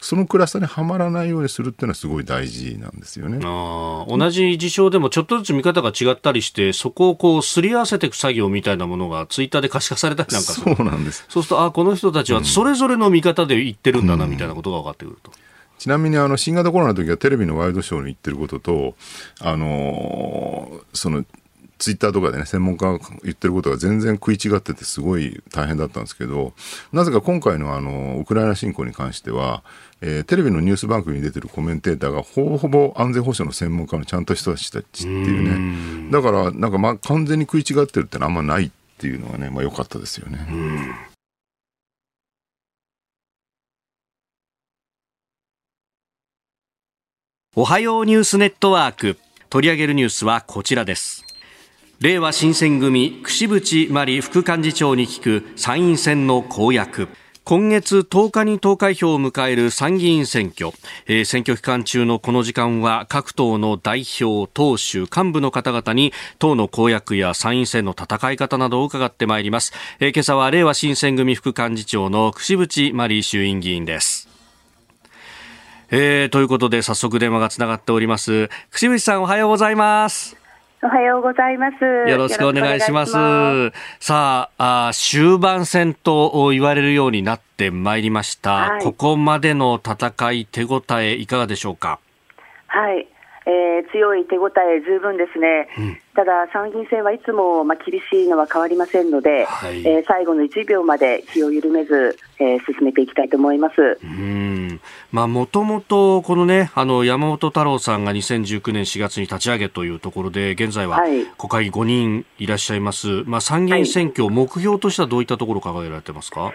そのクラスターにはまらないようにするっていうのはすごい大事なんですよね。あ同じ事象でもちょっとずつ見方が違ったりして、そこをこうすり合わせていく作業みたいなものがツイッターで可視化されたりなんかそうなんです。そうすると、あこの人たちはそれぞれの見方で言ってるんだなみたいなことが分かってくると。うんちなみにあの新型コロナの時はテレビのワイドショーに言ってることと、あのー、そのツイッターとかでね、専門家が言ってることが全然食い違っててすごい大変だったんですけど、なぜか今回のあの、ウクライナ侵攻に関しては、えー、テレビのニュース番組に出てるコメンテーターがほぼほぼ安全保障の専門家のちゃんと人たちっていうね。だから、なんかまあ完全に食い違ってるってのはあんまないっていうのはね、まあ良かったですよね。おはようニュースネットワーク。取り上げるニュースはこちらです。令和新選組、櫛渕真理副幹事長に聞く参院選の公約。今月10日に投開票を迎える参議院選挙、えー、選挙期間中のこの時間は各党の代表、党首、幹部の方々に党の公約や参院選の戦い方などを伺ってまいります、えー、今朝は令和新選組副幹事長の櫛渕真理衆院議員です。えー、ということで早速電話がつながっております。串渕さんおはようございます。おはようございます。よろしくお願いします。ますさああ、終盤戦と言われるようになってまいりました。はい、ここまでの戦い、手応えいかがでしょうか？はい。えー、強い手応え十分ですね、うん、ただ参議院選はいつも、まあ、厳しいのは変わりませんので、はい、えー、最後の1秒まで気を緩めず、えー、進めていきたいと思います。もともとこのねあの山本太郎さんが2019年4月に立ち上げというところで現在は国会議5人いらっしゃいます、はい、まあ、参議院選挙、目標としてはどういったところ考えられてますか？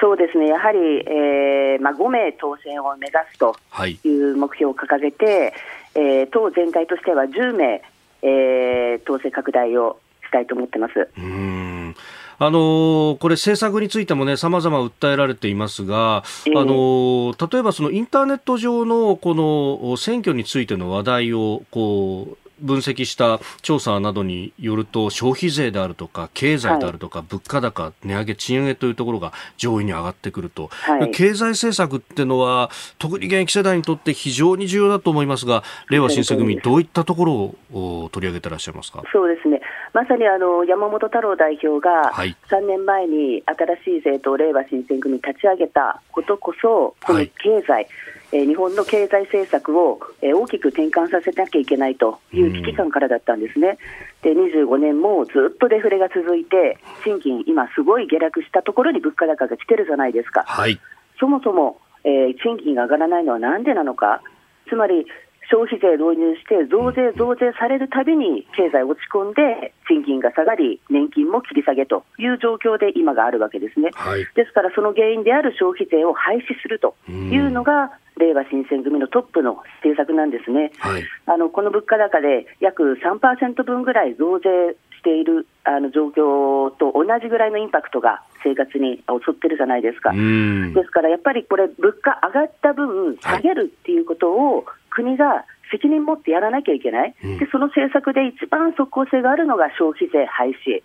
そうですね、やはり、えーまあ、5名当選を目指すとい。う目標を掲げて、はいえー、党全体としては10名、えー、当選拡大をしたいと思ってます。うんあのこれ、政策についてもね、さまざま訴えられていますが、えー、あの例えばそのインターネット上のこの選挙についての話題をこう分析した調査などによると消費税であるとか経済であるとか、物価高、値上げ、賃上げというところが上位に上がってくると、はい、経済政策っていうのは特に現役世代にとって非常に重要だと思いますが令和新選組、どういったところを取り上げてらっしゃいますか？そうですね。まさにあの山本太郎代表が3年前に新しい政党、令和新選組立ち上げたことこそ、この経済、はいえ日本の経済政策を、え大きく転換させなきゃいけないという危機感からだったんですね。で25年もずっとデフレが続いて、賃金、今、すごい下落したところに物価高が来てるじゃないですか。はい、そもそも、えー、賃金が上がらないのはなんでなのか、つまり消費税導入して増税、増税されるたびに経済落ち込んで賃金が下がり年金も切り下げという状況で今があるわけですね、はい、ですからその原因である消費税を廃止するというのがれいわ新選組のトップの政策なんですね、はい、あのこの物価高で約3%分ぐらい増税しているあの状況と同じぐらいのインパクトが生活に襲ってるじゃないですか。ですからやっぱりこれ、物価上がった分、下げるっていうことを国が責任持ってやらなきゃいけない、でその政策で一番即効性があるのが消費税廃止、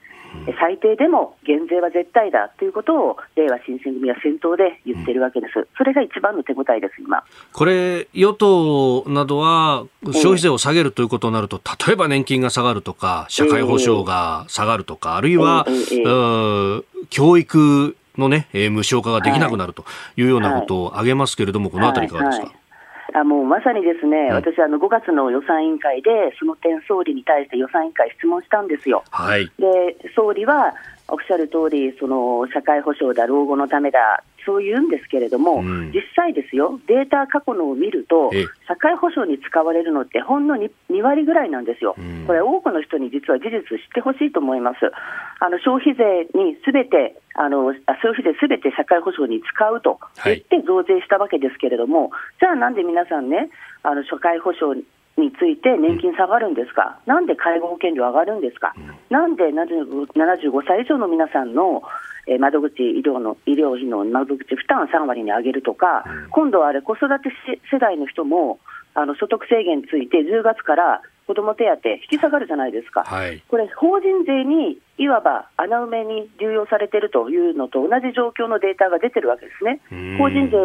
最低でも減税は絶対だということを、れいわ新選組は先頭で言ってるわけです、それが一番の手応えです、今。これ、与党などは消費税を下げるということになると、例えば年金が下がるとか、社会保障が下がるとか、あるいは、教育のね、無償化ができなくなるというようなことを挙げますけれども、このあたりいかがですか？はいはいあもうまさにですね、はい、私、あの5月の予算委員会で、その点、総理に対して予算委員会質問したんですよ。はい、で総理はおっしゃる通り、その社会保障だ、老後のためだ、そう言うんですけれども、うん、実際ですよ、データ過去のを見ると、社会保障に使われるのってほんの 2, 2割ぐらいなんですよ、うん、これ、多くの人に実は事実知ってほしいと思います。あの消費税にすべてあの消費税すべて社会保障に使うと言って増税したわけですけれども、はい、じゃあなんで皆さんね、あの社会保障について年金下がるんですか、うん、なんで介護保険料上がるんですか、うん、なんで75歳以上の皆さんのえ窓口医療の医療費の窓口負担3割に上げるとか、うん、今度はあれ子育て世代の人もあの所得制限ついて10月から子ども手当引き下がるじゃないですか、はい、これ、法人税にいわば穴埋めに流用されているというのと同じ状況のデータが出てるわけですね。法人税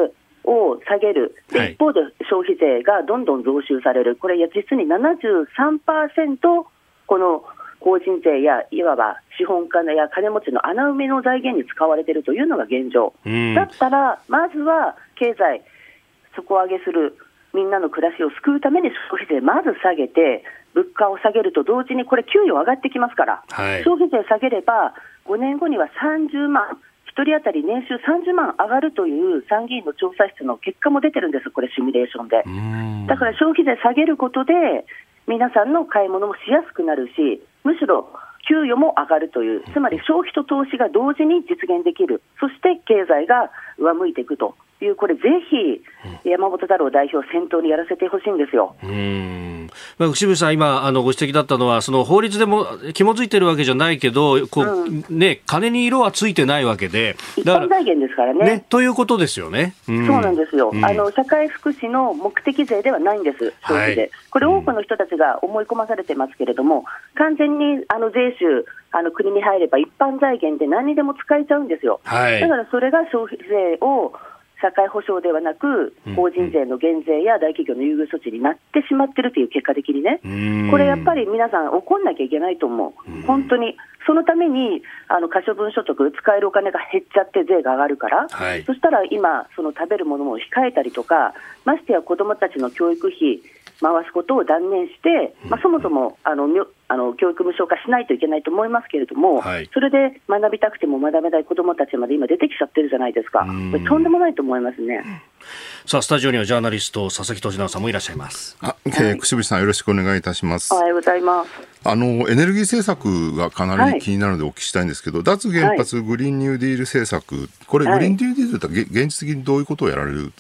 を下げる、一方で消費税がどんどん増収される、これ、実に73%、この法人税やいわば資本家や金持ちの穴埋めの財源に使われているというのが現状、だったら、まずは経済、底上げする、みんなの暮らしを救うために消費税まず下げて、物価を下げると同時に、これ、給与上がってきますから、はい、消費税下げれば、5年後には30万、1人当たり年収30万上がるという参議院の調査室の結果も出てるんです、これ、シミュレーションで。だから消費税下げることで、皆さんの買い物もしやすくなるし、むしろ給与も上がるという、つまり消費と投資が同時に実現できる、そして経済が上向いていくという、これ、ぜひ山本太郎代表、先頭にやらせてほしいんですよ。うんまあ、渋さん、今あのご指摘だったのは、その法律でも紐づいてるわけじゃないけど、こう、うん、ね、金に色はついてないわけで、一般財源ですからね。ねということですよね。うん、そうなんですよ、うん、あの。社会福祉の目的税ではないんです、消費税、はい、これ、多くの人たちが思い込まされてますけれども、完全にあの税収、あの国に入れば一般財源で何にでも使えちゃうんですよ。はい、だからそれが消費税を社会保障ではなく、法人税の減税や大企業の優遇措置になってしまってるという結果的にね、これやっぱり皆さん、怒んなきゃいけないと思う、本当に、そのためにあの可処分所得、使えるお金が減っちゃって税が上がるから、はい、そしたら今、その食べるものも控えたりとか、ましてや子どもたちの教育費、回すことを断念して、まあ、そもそもあのあの教育無償化しないといけないと思いますけれども、はい、それで学びたくても学べない子どもたちまで今、出てきちゃってるじゃないですか、これとんでもないと思いますね。さあ、スタジオにはジャーナリスト、佐々木俊直さんもいらっしゃいます。あ、えー、串さん、よろしくお願いいたします。おはようございます。あの、エネルギー政策がかなり気になるのでお聞きしたいんですけど、はい、脱原発グリーンニューディール政策、これ、グリーンニューディールって現実的にどういうことをやられる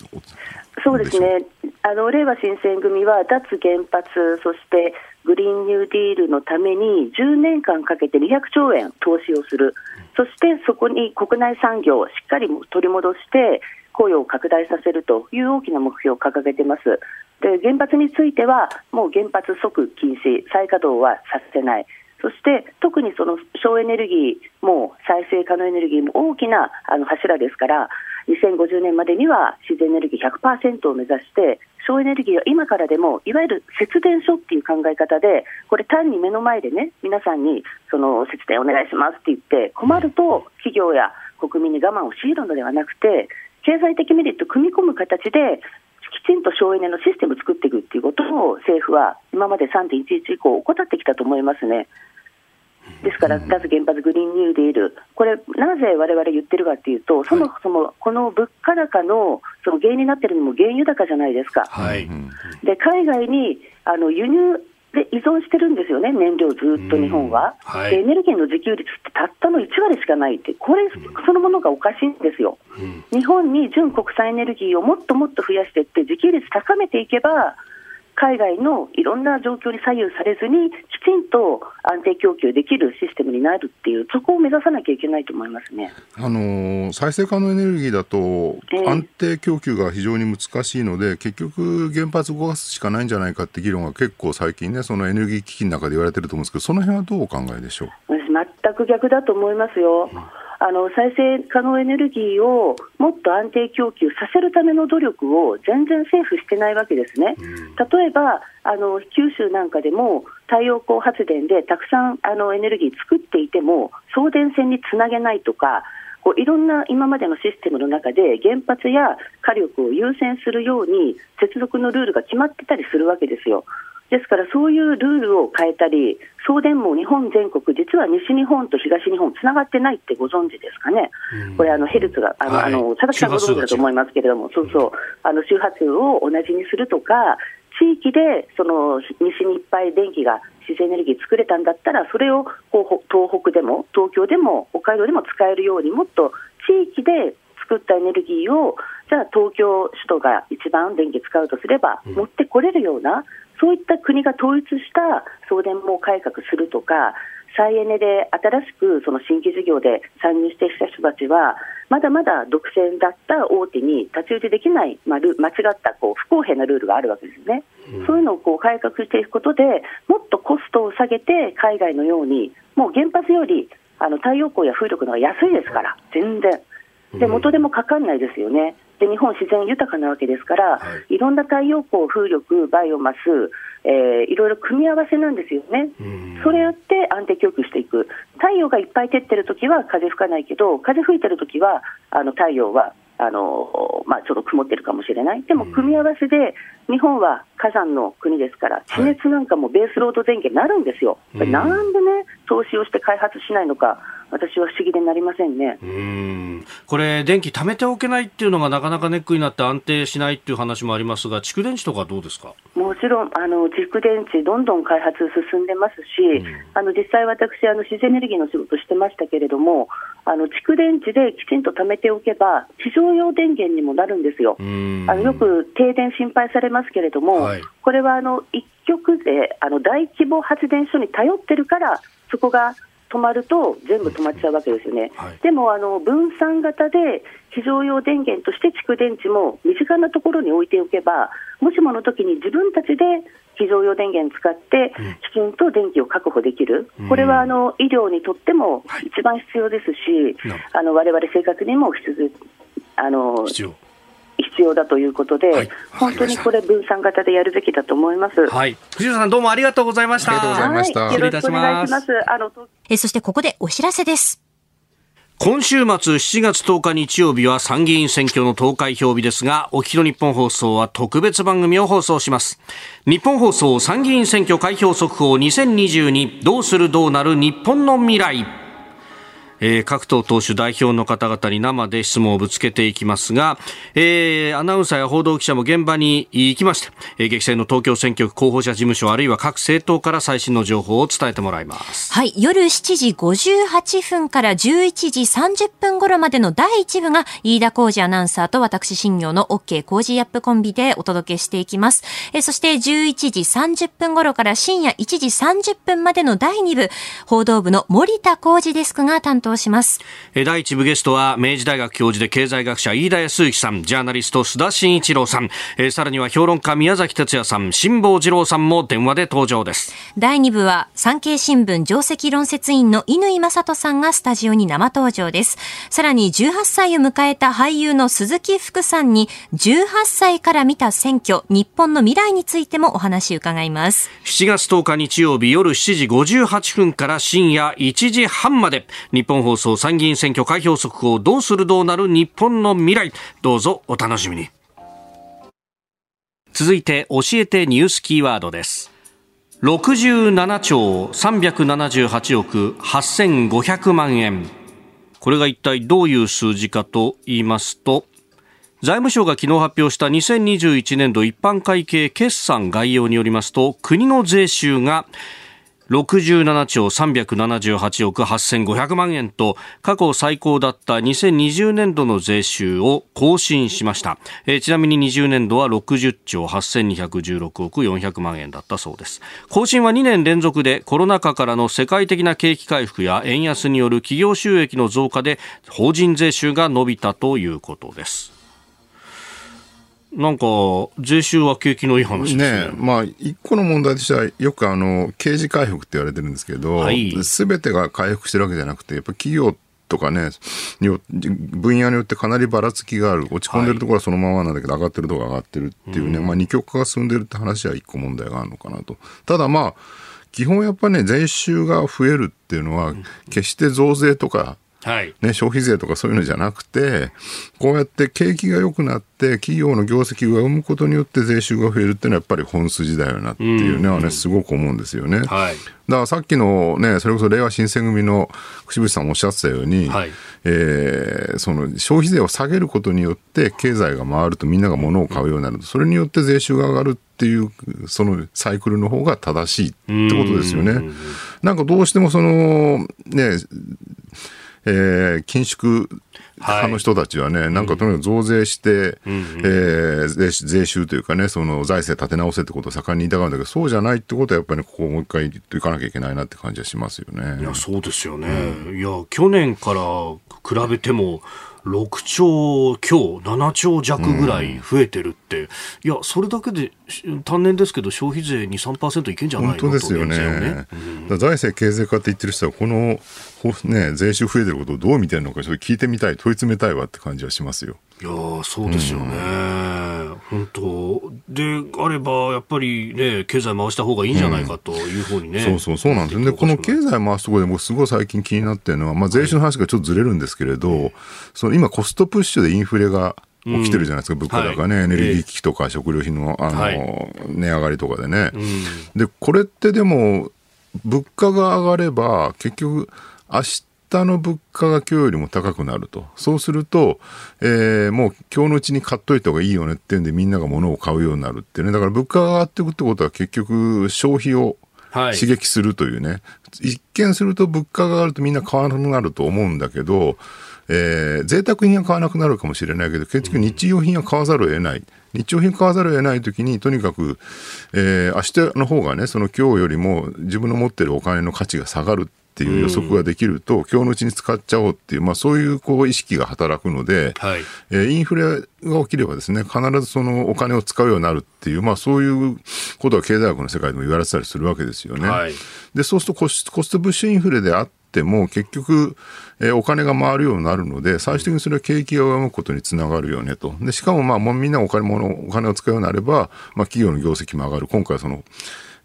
そうですね。あの、令和新選組は脱原発、そしてグリーンニューディールのために10年間かけて200兆円投資をする。そしてそこに国内産業をしっかり取り戻して雇用を拡大させるという大きな目標を掲げています。で原発についてはもう原発即禁止、再稼働はさせない。そして特にその省エネルギーも再生可能エネルギーも大きなあの柱ですから2050年までには自然エネルギー100%を目指して省エネルギーは今からでもいわゆる節電所っていう考え方でこれ単に目の前でね皆さんにその節電お願いしますって言って困ると企業や国民に我慢を強いるのではなくて経済的メリットを組み込む形できちんと省エネのシステムを作っていくっていうことを政府は今まで3.11以降怠ってきたと思いますね。ですから、脱原発、グリーンニューディール、これ、なぜわれわれ言ってるかというと、そもそもこの物価高のその原因になっているのも原油高じゃないですか。はい、で海外にあの輸入で依存してるんですよね、燃料ずっと日本は、はい、エネルギーの自給率ってたったの1割しかないって、これそのものがおかしいんですよ、うん、日本に純国産エネルギーをもっともっと増やしていって、自給率高めていけば、海外のいろんな状況に左右されずに、きちんと安定供給できるシステムになるっていう、そこを目指さなきゃいけないと思いますね、あの再生可能エネルギーだと、安定供給が非常に難しいので、結局、原発動かすしかないんじゃないかって議論が結構最近ね、そのエネルギー危機の中で言われてると思うんですけど、その辺はどうお考えでしょう？私、全く逆だと思いますよ。うんあの再生可能エネルギーをもっと安定供給させるための努力を全然政府してないわけですね。例えばあの九州なんかでも太陽光発電でたくさんあのエネルギー作っていても送電線につなげないとかこういろんな今までのシステムの中で原発や火力を優先するように接続のルールが決まってたりするわけですよ。ですからそういうルールを変えたり、送電網、日本全国、実は西日本と東日本、つながってないってご存知ですかね、うん、これ、あのヘルツが、あの、はい、あの佐々木さんご存知だと思いますけれども、そうそう、あの周波数を同じにするとか、地域でその西にいっぱい電気が自然エネルギー作れたんだったら、それを東北でも東京でも北海道でも使えるように、もっと地域で作ったエネルギーを、じゃあ東京、首都が一番電気使うとすれば、持ってこれるような、そういった国が統一した送電網改革するとか、再エネで新しくその新規事業で参入してきた人たちは、まだまだ独占だった大手に太刀打ちできない、まあ、間違ったこう不公平なルールがあるわけですね、うん、そういうのをこう改革していくことで、もっとコストを下げて、海外のように、もう原発よりあの太陽光や風力の方が安いですから、全然。で元でもかかんないですよね。で日本、自然豊かなわけですから、はい、いろんな太陽光、風力、バイオマス、えー、いろいろ組み合わせなんですよね、それやって安定供給していく、太陽がいっぱい照ってるときは風吹かないけど、風吹いてるときはあの太陽はあのまあ、ちょっと曇ってるかもしれない、でも組み合わせで、日本は火山の国ですから、地熱なんかもベースロード電源になるんですよ、はい、なんでね、投資をして開発しないのか、私は不思議でなりませんね。うん。これ、電気貯めておけないっていうのがなかなかネックになって安定しないっていう話もありますが、蓄電池とかどうですか？もちろん、あの蓄電池、どんどん開発進んでますし、うん、あの実際、私あの、自然エネルギーの仕事してましたけれども、あの蓄電池できちんと貯めておけば、非常用電源にもなるんですよ。あのよく停電心配されますけれども、はい、これはあの一極であの大規模発電所に頼ってるから、そこが止まると全部止まっちゃうわけですよね、はい、でもあの分散型で非常用電源として蓄電池も身近なところに置いておけば、もしもの時に自分たちで非常用電源使って、きちんと電気を確保できる、これはあの医療にとっても一番必要ですし、われわれ生活にも必要あの必要必要だということで、はい、本当にこれ、分散型でやるべきだと思います。はい、藤野さん、どうもありがとうございました。ありがとうございました。はい、よろしくお願いします。あのえそしてここでお知らせです。今週末7月10日日曜日は参議院選挙の投開票日ですが、お聞きの日本放送は特別番組を放送します。日本放送参議院選挙開票速報2022どうするどうなる日本の未来。えー、各党党首代表の方々に生で質問をぶつけていきますが、えー、アナウンサーや報道記者も現場に行きまして、えー、激戦の東京選挙区候補者事務所あるいは各政党から最新の情報を伝えてもらいます。はい、夜7時58分から11時30分頃までの第1部が飯田浩二アナウンサーと私新業の OK 工事アップコンビでお届けしていきます。えー、そして11時30分頃から深夜1時30分までの第2部、報道部の森田浩二デスクが担当答します。第一部ゲストは明治大学教授で経済学者飯田康之さんジャーナリスト須田慎一郎さん、えさらには評論家宮崎哲也さん辛坊治郎さんも電話で登場です。第二部は産経新聞上席論説員の乾正人さんがスタジオに生登場です。さらに18歳を迎えた俳優の鈴木福さんに18歳から見た選挙日本の未来についてもお話伺います。7月10日日曜日夜7時58分から深夜1時半まで日本本放送参議院選挙開票速報どうするどうなる日本の未来。どうぞお楽しみに。続いて教えてニュースキーワードです。67兆378億8500万円。これが一体どういう数字かと言いますと財務省が昨日発表した2021年度一般会計決算概要によりますと国の税収が67兆378億8500万円と過去最高だった2020年度の税収を更新しました、えー、ちなみに20年度は60兆8216億400万円だったそうです。更新は2年連続でコロナ禍からの世界的な景気回復や円安による企業収益の増加で法人税収が伸びたということです。なんか、税収は景気のいい話ですね。ねまあ、一個の問題としては、よくあの、刑事回復って言われてるんですけど、す、べ、てが回復してるわけじゃなくて、やっぱ企業とかね、分野によってかなりばらつきがある。落ち込んでるところはそのままなんだけど、上がってるところは上がってるっていうね、まあ、二極化が進んでるって話は一個問題があるのかなと。ただまあ、基本やっぱね、税収が増えるっていうのは、決して増税とか、はい、ね、消費税とかそういうのじゃなくて、こうやって景気が良くなって、企業の業績が生むことによって税収が増えるっていうのはやっぱり本筋だよなっていうのはね、すごく思うんですよね。はい、だからさっきのね、それこそ令和新選組の串渕さんもおっしゃってたように、はい、えー、その消費税を下げることによって経済が回るとみんなが物を買うようになる。と、それによって税収が上がるっていう、そのサイクルの方が正しいってことですよね。なんかどうしてもその、ね、えー、緊縮派の人たちはね、はい、なんかとにかく増税して、うん、えー、税税収というかね、その財政立て直せってことを盛んに言いたがるんだけど、そうじゃないってことは、やっぱり、ここをもう一回言っていかなきゃいけないなって感じはしますよね。いや、そうですよね。うん、いや、去年から比べても、6兆強、7兆弱ぐらい増えてるって、うん、いや、それだけで単年ですけど、消費税2、3%いけんじゃないの？本当ですよね。ね。うん、財政形成化って言ってる人は、この、ね、税収増えてることをどう見てるのか、それ聞いてみたい、問い詰めたいわって感じはしますよ。いやそうですよね。本当。であれば、やっぱりね、経済回した方がいいんじゃないかというふうにね、うん、そうそうそうなんですで、この経済回すところで、僕、すごい最近気になってるのは、まあ、税収の話がちょっとずれるんですけれど、はい、その今、コストプッシュでインフレが起きてるじゃないですか、物価高ね、はい、エネルギー危機とか食料品のあの、はい、値上がりとかでね、うん、でこれってでも、物価が上がれば、結局、明日日の物価が今日よりも高くなると。そうすると、えー、もう今日のうちに買っといた方がいいよねっていうんでみんなが物を買うようになるってね。だから物価が上がっていくってことは結局消費を刺激するというね、はい、一見すると物価が上がるとみんな買わなくなると思うんだけど、えー、贅沢品は買わなくなるかもしれないけど、結局日用品は買わざるを得ない。日用品買わざるを得ないときに、とにかく、えー、明日の方がね、その今日よりも自分の持ってるお金の価値が下がるっていう予測ができると、今日のうちに使っちゃおうっていう、まあ、そういうこう意識が働くので、はい、えー、インフレが起きればですね、必ずそのお金を使うようになるっていう、まあ、そういうことは経済学の世界でも言われてたりするわけですよね。はい、でそうするとコスコストプッシュインフレであっても結局、えー、お金が回るようになるので最終的にそれは景気が上向くことにつながるよねとでしかもまあもうみんなお金もお金を使うようになれば、まあ、企業の業績も上がる今回その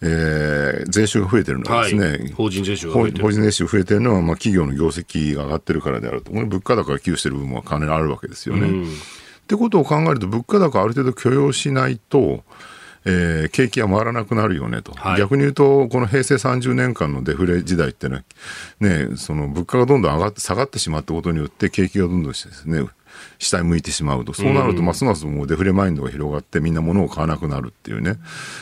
えー、税収が増えてるのはですね、はい、法人税収が増えてる。法人税収増えてるのは、まあ、企業の業績が上がってるからであると。物価高が寄与してる部分はかなりあるわけですよね。うん、ってことを考えると、物価高ある程度許容しないと、えー、景気は回らなくなるよねと、はい、逆に言うと、この平成30年間のデフレ時代ってね、ねその物価がどんどん上がって下がってしまったことによって、景気がどんどんですね、下に向いてしまうと。そうなると、ますますもうデフレマインドが広がって、みんな物を買わなくなるっていうね。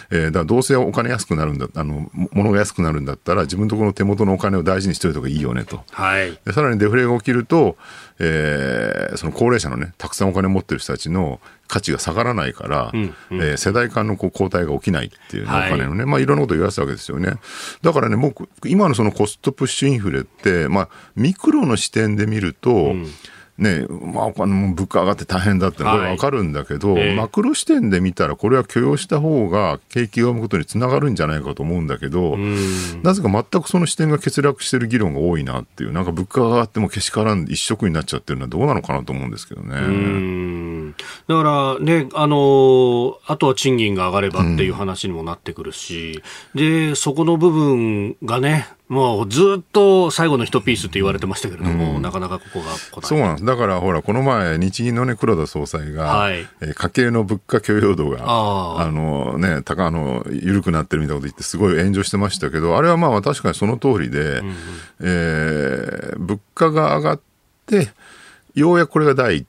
えー、だからどうせお金安くなるんだ、あの、物が安くなるんだったら、自分のところの手元のお金を大事にしておいた方がいいよねと。はい。でさらにデフレが起きると、えー、その高齢者のね、たくさんお金を持ってる人たちの価値が下がらないから、うんうん、えー、世代間のこう交代が起きないっていう、ね、はい、お金のね、まあいろんなこと言わせたわけですよね。だからね、僕、今のそのコストプッシュインフレって、まあ、ミクロの視点で見ると、うんね、まあ、物価上がって大変だってこれわかるんだけど、はいえ。ー、マクロ視点で見たらこれは許容した方が景気が生むことにつながるんじゃないかと思うんだけど、なぜか全くその視点が欠落してる議論が多いなっていう、なんか物価が上がってもけしからん一色になっちゃってるのはどうなのかなと思うんですけどね。だからね、あの、あとは賃金が上がればっていう話にもなってくるし、うん、で、そこの部分がね、もうずっと最後の一ピースって言われてましたけれども、うん、なかなかここが。そうなんです。だからほら、この前、日銀のね、黒田総裁が、はい、えー、家計の物価許容度が、あのね、高、あの、緩くなってるみたいなこと言って、すごい炎上してましたけど、あれはまあ確かにその通りで、うん、えー、物価が上がって、ようやくこれが第一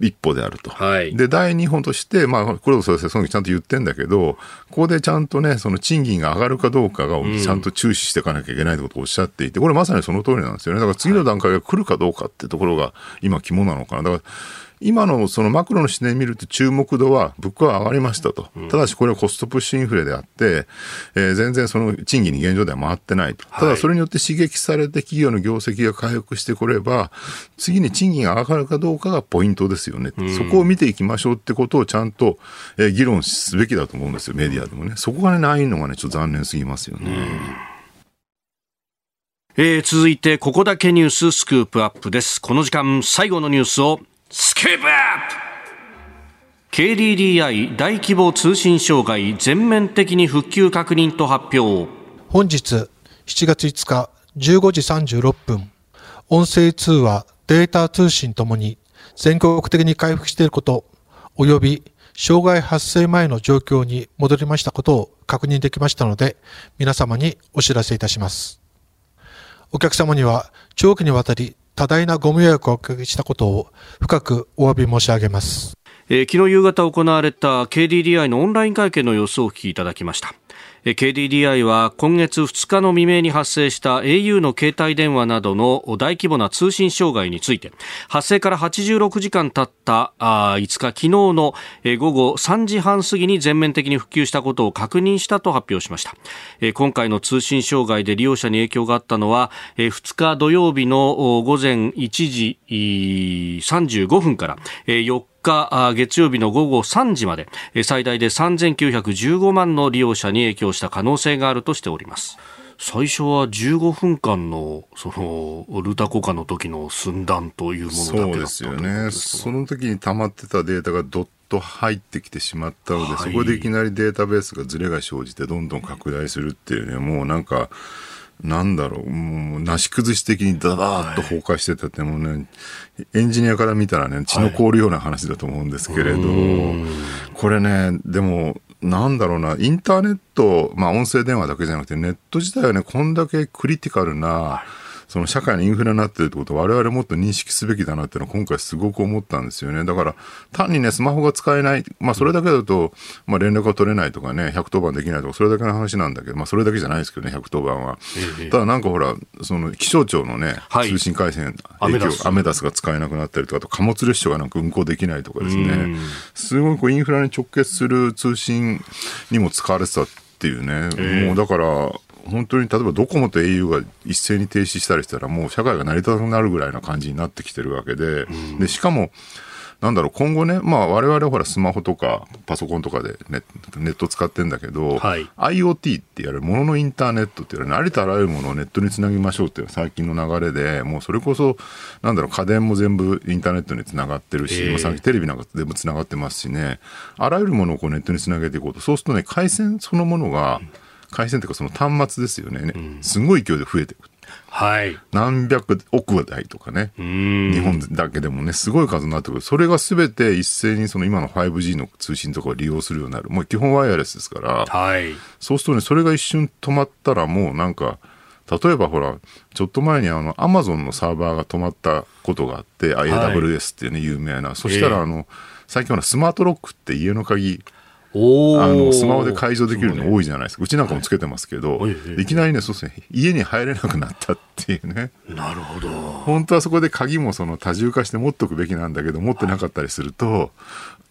一歩であると。はい、で、第二歩として、まあ、黒田総裁、その時ちゃんと言ってんだけど、ここでちゃんとね、その賃金が上がるかどうかがちゃんと注視していかなきゃいけないってことをおっしゃっていて、これまさにその通りなんですよね。だから次の段階が来るかどうかってところが今肝なのかな。だから今のそのマクロの視点で見ると注目度は物価は上がりましたと。ただしこれはコストプッシュインフレであって、えー、全然その賃金に現状では回ってないと。ただそれによって刺激されて企業の業績が回復してこれば、次に賃金が上がるかどうかがポイントですよね。そこを見ていきましょうってことをちゃんと、えー、議論すべきだと思うんですよ、メディアでもね。そこがね、ないのがね、ちょっと残念すぎますよね。えー、続いて、ここだけニューススクープアップです。この時間、最後のニュースをスクープアップ KDDI 大規模通信障害全面的に復旧確認と発表本日7月5日15時36分音声通話、データ通信ともに全国的に回復していること、及び障害発生前の状況に戻りましたことを確認できましたので、皆様にお知らせいたします。お客様には長期にわたり多大なご迷惑をおかけしたことを深くお詫び申し上げます。えー、昨日夕方行われた KDDI のオンライン会見の様子をお聞きいただきました。KDDI は今月2日の未明に発生した au の携帯電話などの大規模な通信障害について発生から86時間経った5日昨日の午後3時半過ぎに全面的に復旧したことを確認したと発表しました。今回の通信障害で利用者に影響があったのは2日土曜日の午前1時35分から4日日月曜日の午後3時まで最大で3915万の利用者に影響した可能性があるとしております。最初は15分間のそのルタコカの時の寸断というものだけだそうですよね。その時に溜まってたデータがどっと入ってきてしまったので、はい、そこでいきなりデータベースがずれが生じてどんどん拡大するっていうねもうなんかなんだろう、もう、なし崩し的にダダーッと崩壊してたって、もうね、エンジニアから見たらね、血の凍るような話だと思うんですけれど、これね、でも、なんだろうな、インターネット、まあ音声電話だけじゃなくて、ネット自体はね、こんだけクリティカルな、はいその社会のインフレになってるってことを我々もっと認識すべきだなっていうのは今回すごく思ったんですよね。だから単にね、スマホが使えない、まあそれだけだと、まあ連絡が取れないとかね、110番できないとか、それだけの話なんだけど、まあそれだけじゃないですけどね、110番は。ただなんかほら、その気象庁のね、通信回線影響、アメダスが使えなくなったりとか、あと貨物列車がなんか運行できないとかですね、すごいこうインフラに直結する通信にも使われてたっていうね、もうだから、本当に例えばドコモと au が一斉に停止したりしたらもう社会が成り立たなくなるぐらいな感じになってきてるわけで、うん、でしかもなんだろう今後ね、まあ、我々ほらスマホとかパソコンとかでネネット使ってんだけど、はい、IoT ってやるもののインターネットっていうのは、ありとあらゆるものをネットにつなぎましょうっていう最近の流れでもうそれこそなんだろう家電も全部インターネットにつながってるし、えー、さっきテレビなんか全部つながってますしね。あらゆるものをこうネットにつなげていこうと。そうするとね回線そのものが、うん回線というかその端末ですよね、うん、すごい勢いで増えていく。はい、何百億台とかね、日本だけでもね、すごい数になってくる。それがすべて一斉にその今の 5G の通信とかを利用するようになる。もう基本ワイヤレスですから、はい、そうするとね、それが一瞬止まったらもうなんか、例えばほら、ちょっと前にあの、アマゾンのサーバーが止まったことがあって、はい、AWS っていうね、有名な。そしたらあの、最近はスマートロックって家の鍵、あのスマホで解除できるの多いじゃないですか、うちなんかもつけてますけど、はい、いきなりね、そうですね、家に入れなくなったっていうね、なるほど。本当はそこで鍵もその多重化して持っておくべきなんだけど、持ってなかったりすると、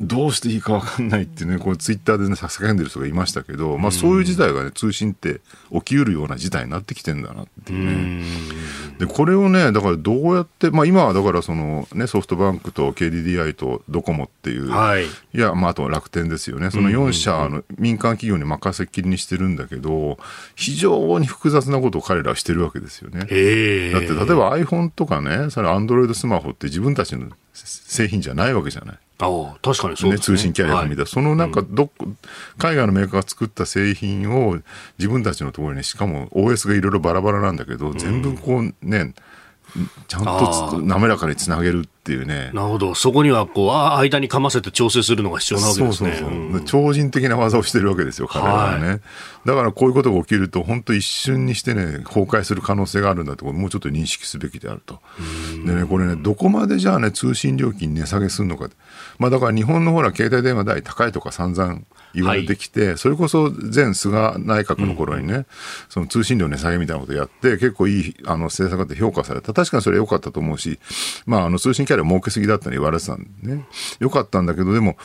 どうしていいか分かんないってね、こうツイッターでね、叫んでる人がいましたけど、まあ、そういう事態がね、通信って起きうるような事態になってきてんだなっていうね。で、これをね、だからどうやって、まあ、今はだからその、ね、ソフトバンクと KDDI とドコモっていう、はい、いや、まあ、あと楽天ですよね、その4社の民間企業に任せっきりにしてるんだけど、非常に複雑なことを彼らはしてるわけですよね。だって、例えば iPhone とかね、それ Android スマホって自分たちの製品じゃないわけじゃない。あ確かにそう、ね、ね、通信キャリアみたいな、はい、そのなん。かど、うん、海外のメーカーが作った製品を自分たちのところにしかも OS がいろいろバラバラなんだけど、うん、全部こうねちゃんと滑らかにつなげるっていうね。なるほど。そこには、こう、間にかませて調整するのが必要なわけですね。そうそうそう、うん、超人的な技をしてるわけですよ、彼らはね。はい、だからこういうことが起きると、本当一瞬にしてね、崩壊する可能性があるんだと、もうちょっと認識すべきであると。でね、これね、どこまでじゃあね、通信料金値下げするのか。まあだから日本のほら、携帯電話代高いとか散々言われてきて、はい、それこそ前菅内閣の頃にね、うん、その通信料値下げみたいなことやって、結構いいあの政策って評価された。確かにそれ良かったと思うし、まあ、あの通信キャリア儲けすぎだったの言われてたんでね。良かったんだけど、でも、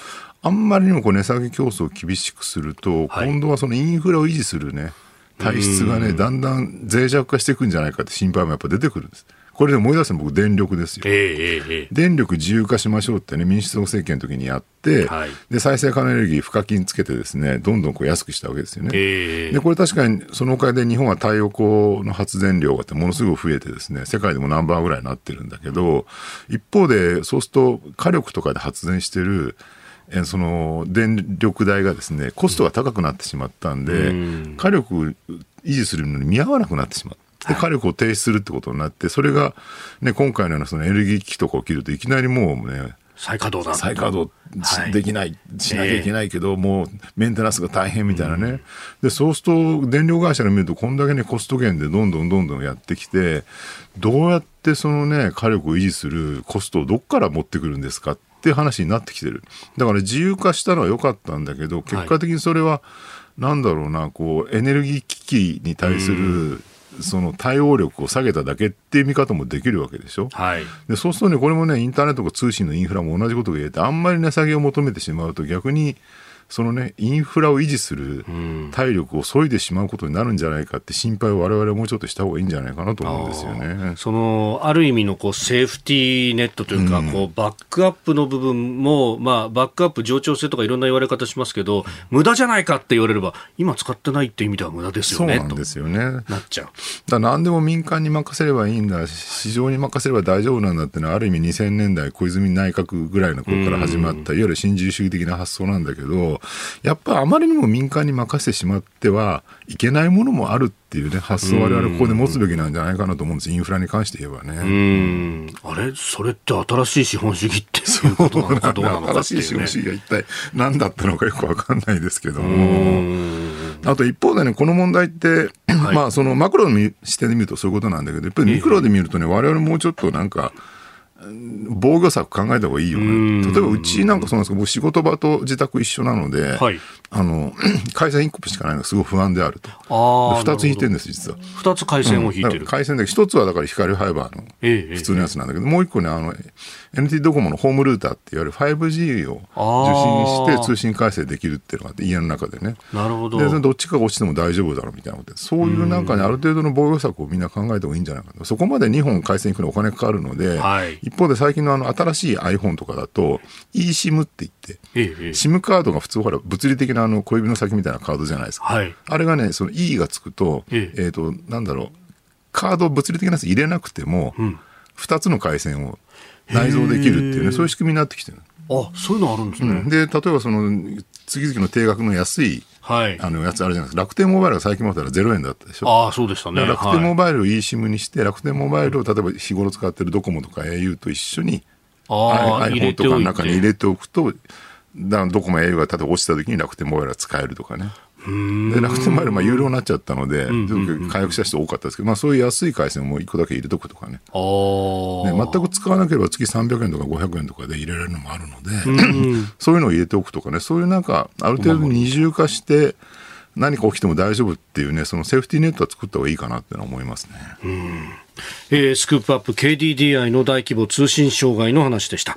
あんまりにもこう値下げ競争を厳しくすると、はい、今度はそのインフラを維持するね、体質がね、だんだん脆弱化していくんじゃないかって心配もやっぱ出てくるんです。これで思い出すの僕電力ですよ、えーえー、電力自由化しましょうってね民主党政権の時にやって、はい、で再生可能エネルギー賦課金つけてですねどんどんこう安くしたわけですよね、えー、でこれ確かにそのおかげで日本は太陽光の発電量がものすごく増えてですね世界でもナンバーぐらいになってるんだけど一方でそうすると火力とかで発電してるえその電力代がですねコストが高くなってしまったんで、うん、火力維持するのに見合わなくなってしまった。で火力を停止するってことになって、それが、ね、今回のようなそのエネルギー危機とか起きると、いきなりもうね、再稼働だ。再稼働できない、しなきゃいけないけど、もうメンテナンスが大変みたいなね、うん、でそうすると電力会社が見るとこんだけねコスト減でどんどんどんどんやってきてどうやってそのね火力を維持するコストをどっから持ってくるんですかっていう話になってきてる。だから自由化したのは良かったんだけど結果的にそれは、なんだろうなこうエネルギー危機に対するその対応力を下げただけっていう見方もできるわけでしょ。はい、でそうするとね、これもね、インターネットとか通信のインフラも同じことが言えて、あんまり値下げを求めてしまうと逆に、そのね、インフラを維持する体力を削いでしまうことになるんじゃないかって心配を我々はもうちょっとした方がいいんじゃないかなと思うんですよね。その、ある意味のこうセーフティーネットというか、うん、こうバックアップの部分も、まあ、バックアップ冗長性とかいろんな言われ方しますけど、無駄じゃないかって言われれば、今使ってないって意味では無駄ですよね。そうなんですよね。なっちゃう。だ何でも民間に任せればいいんだ、市場に任せれば大丈夫なんだってのは、ある意味2000年代小泉内閣ぐらいの頃から始まった、いわゆる新自由主義的な発想なんだけど、やっぱあまりにも民間に任せてしまってはいけないものもあるっていうね、発想を我々ここで持つべきなんじゃないかなと思うんです、インフラに関して言えばね。あれ？それって新しい資本主義っていうことなのかどうなのか、ね、新しい資本主義が一体何だったのかよくわかんないですけども。あと一方でね、この問題って、はい、まあそのマクロの視点で見るとそういうことなんだけど、やっぱりミクロで見るとね、我々もうちょっとなんか、防御策考えた方がいいよね。例えばうちなんかそうなんですけど、僕仕事場と自宅一緒なので、はい、あの、回線1個しかないのがすごい不安であると。あ2つ引いてるんです、実は。2つ回線を引いてる。うん、回線で、1つはだから光ファイバーの普通のやつなんだけど、ええ、もう1個ね、あの、NT ドコモのホームルーターっていわゆる 5G を受信して通信回線できるっていうのがあって、家の中でね。なるほど。で、どっちかが落ちても大丈夫だろうみたいなことで、そういうなんかね、ある程度の防御策をみんな考えた方がいいんじゃないかと。そこまで2本回線行くのお金かかるので、はい、一方で最近のあの新しい iPhone とかだと、eSIM って言って、ええ、SIM カードが普通ほら、物理的なあの小指の先みたいなカードじゃないですか。はい、あれがね、その E がつくと、えええー、と、なんだろう、カード物理的なやつ入れなくても、うん、2つの回線を内蔵できるっていうね、そういう仕組みになってきてる。あ、そういうのあるんですね。うん、で、例えばその、次々の定額の安い、はい、あのやつあるじゃないですか。楽天モバイルが最近もったら0円だったでしょ。ああ、そうでしたね。楽天モバイルを eSIM にして、楽天モバイルを例えば日頃使ってるドコモとか au と一緒に、iPhone とかの中に入れておくと、だどこも au が例えば落ちた時に楽天モバイルが使えるとかね。で楽天モバイルまあ有料になっちゃったので、回復した人多かったですけど、まあ、そういう安い回線を1個だけ入れとくとかね。ね全く使わなければ月300円とか500円とかで入れられるのもあるので、そういうのを入れておくとかね。そういうなんかある程度二重化して何か起きても大丈夫っていうねそのセーフティーネットは作った方がいいかなって思いますね。えー、スクープアップ KDDI の大規模通信障害の話でした。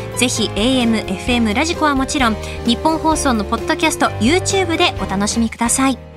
ぜひ AM、FM、ラジコはもちろん日本放送のポッドキャスト YouTube でお楽しみください。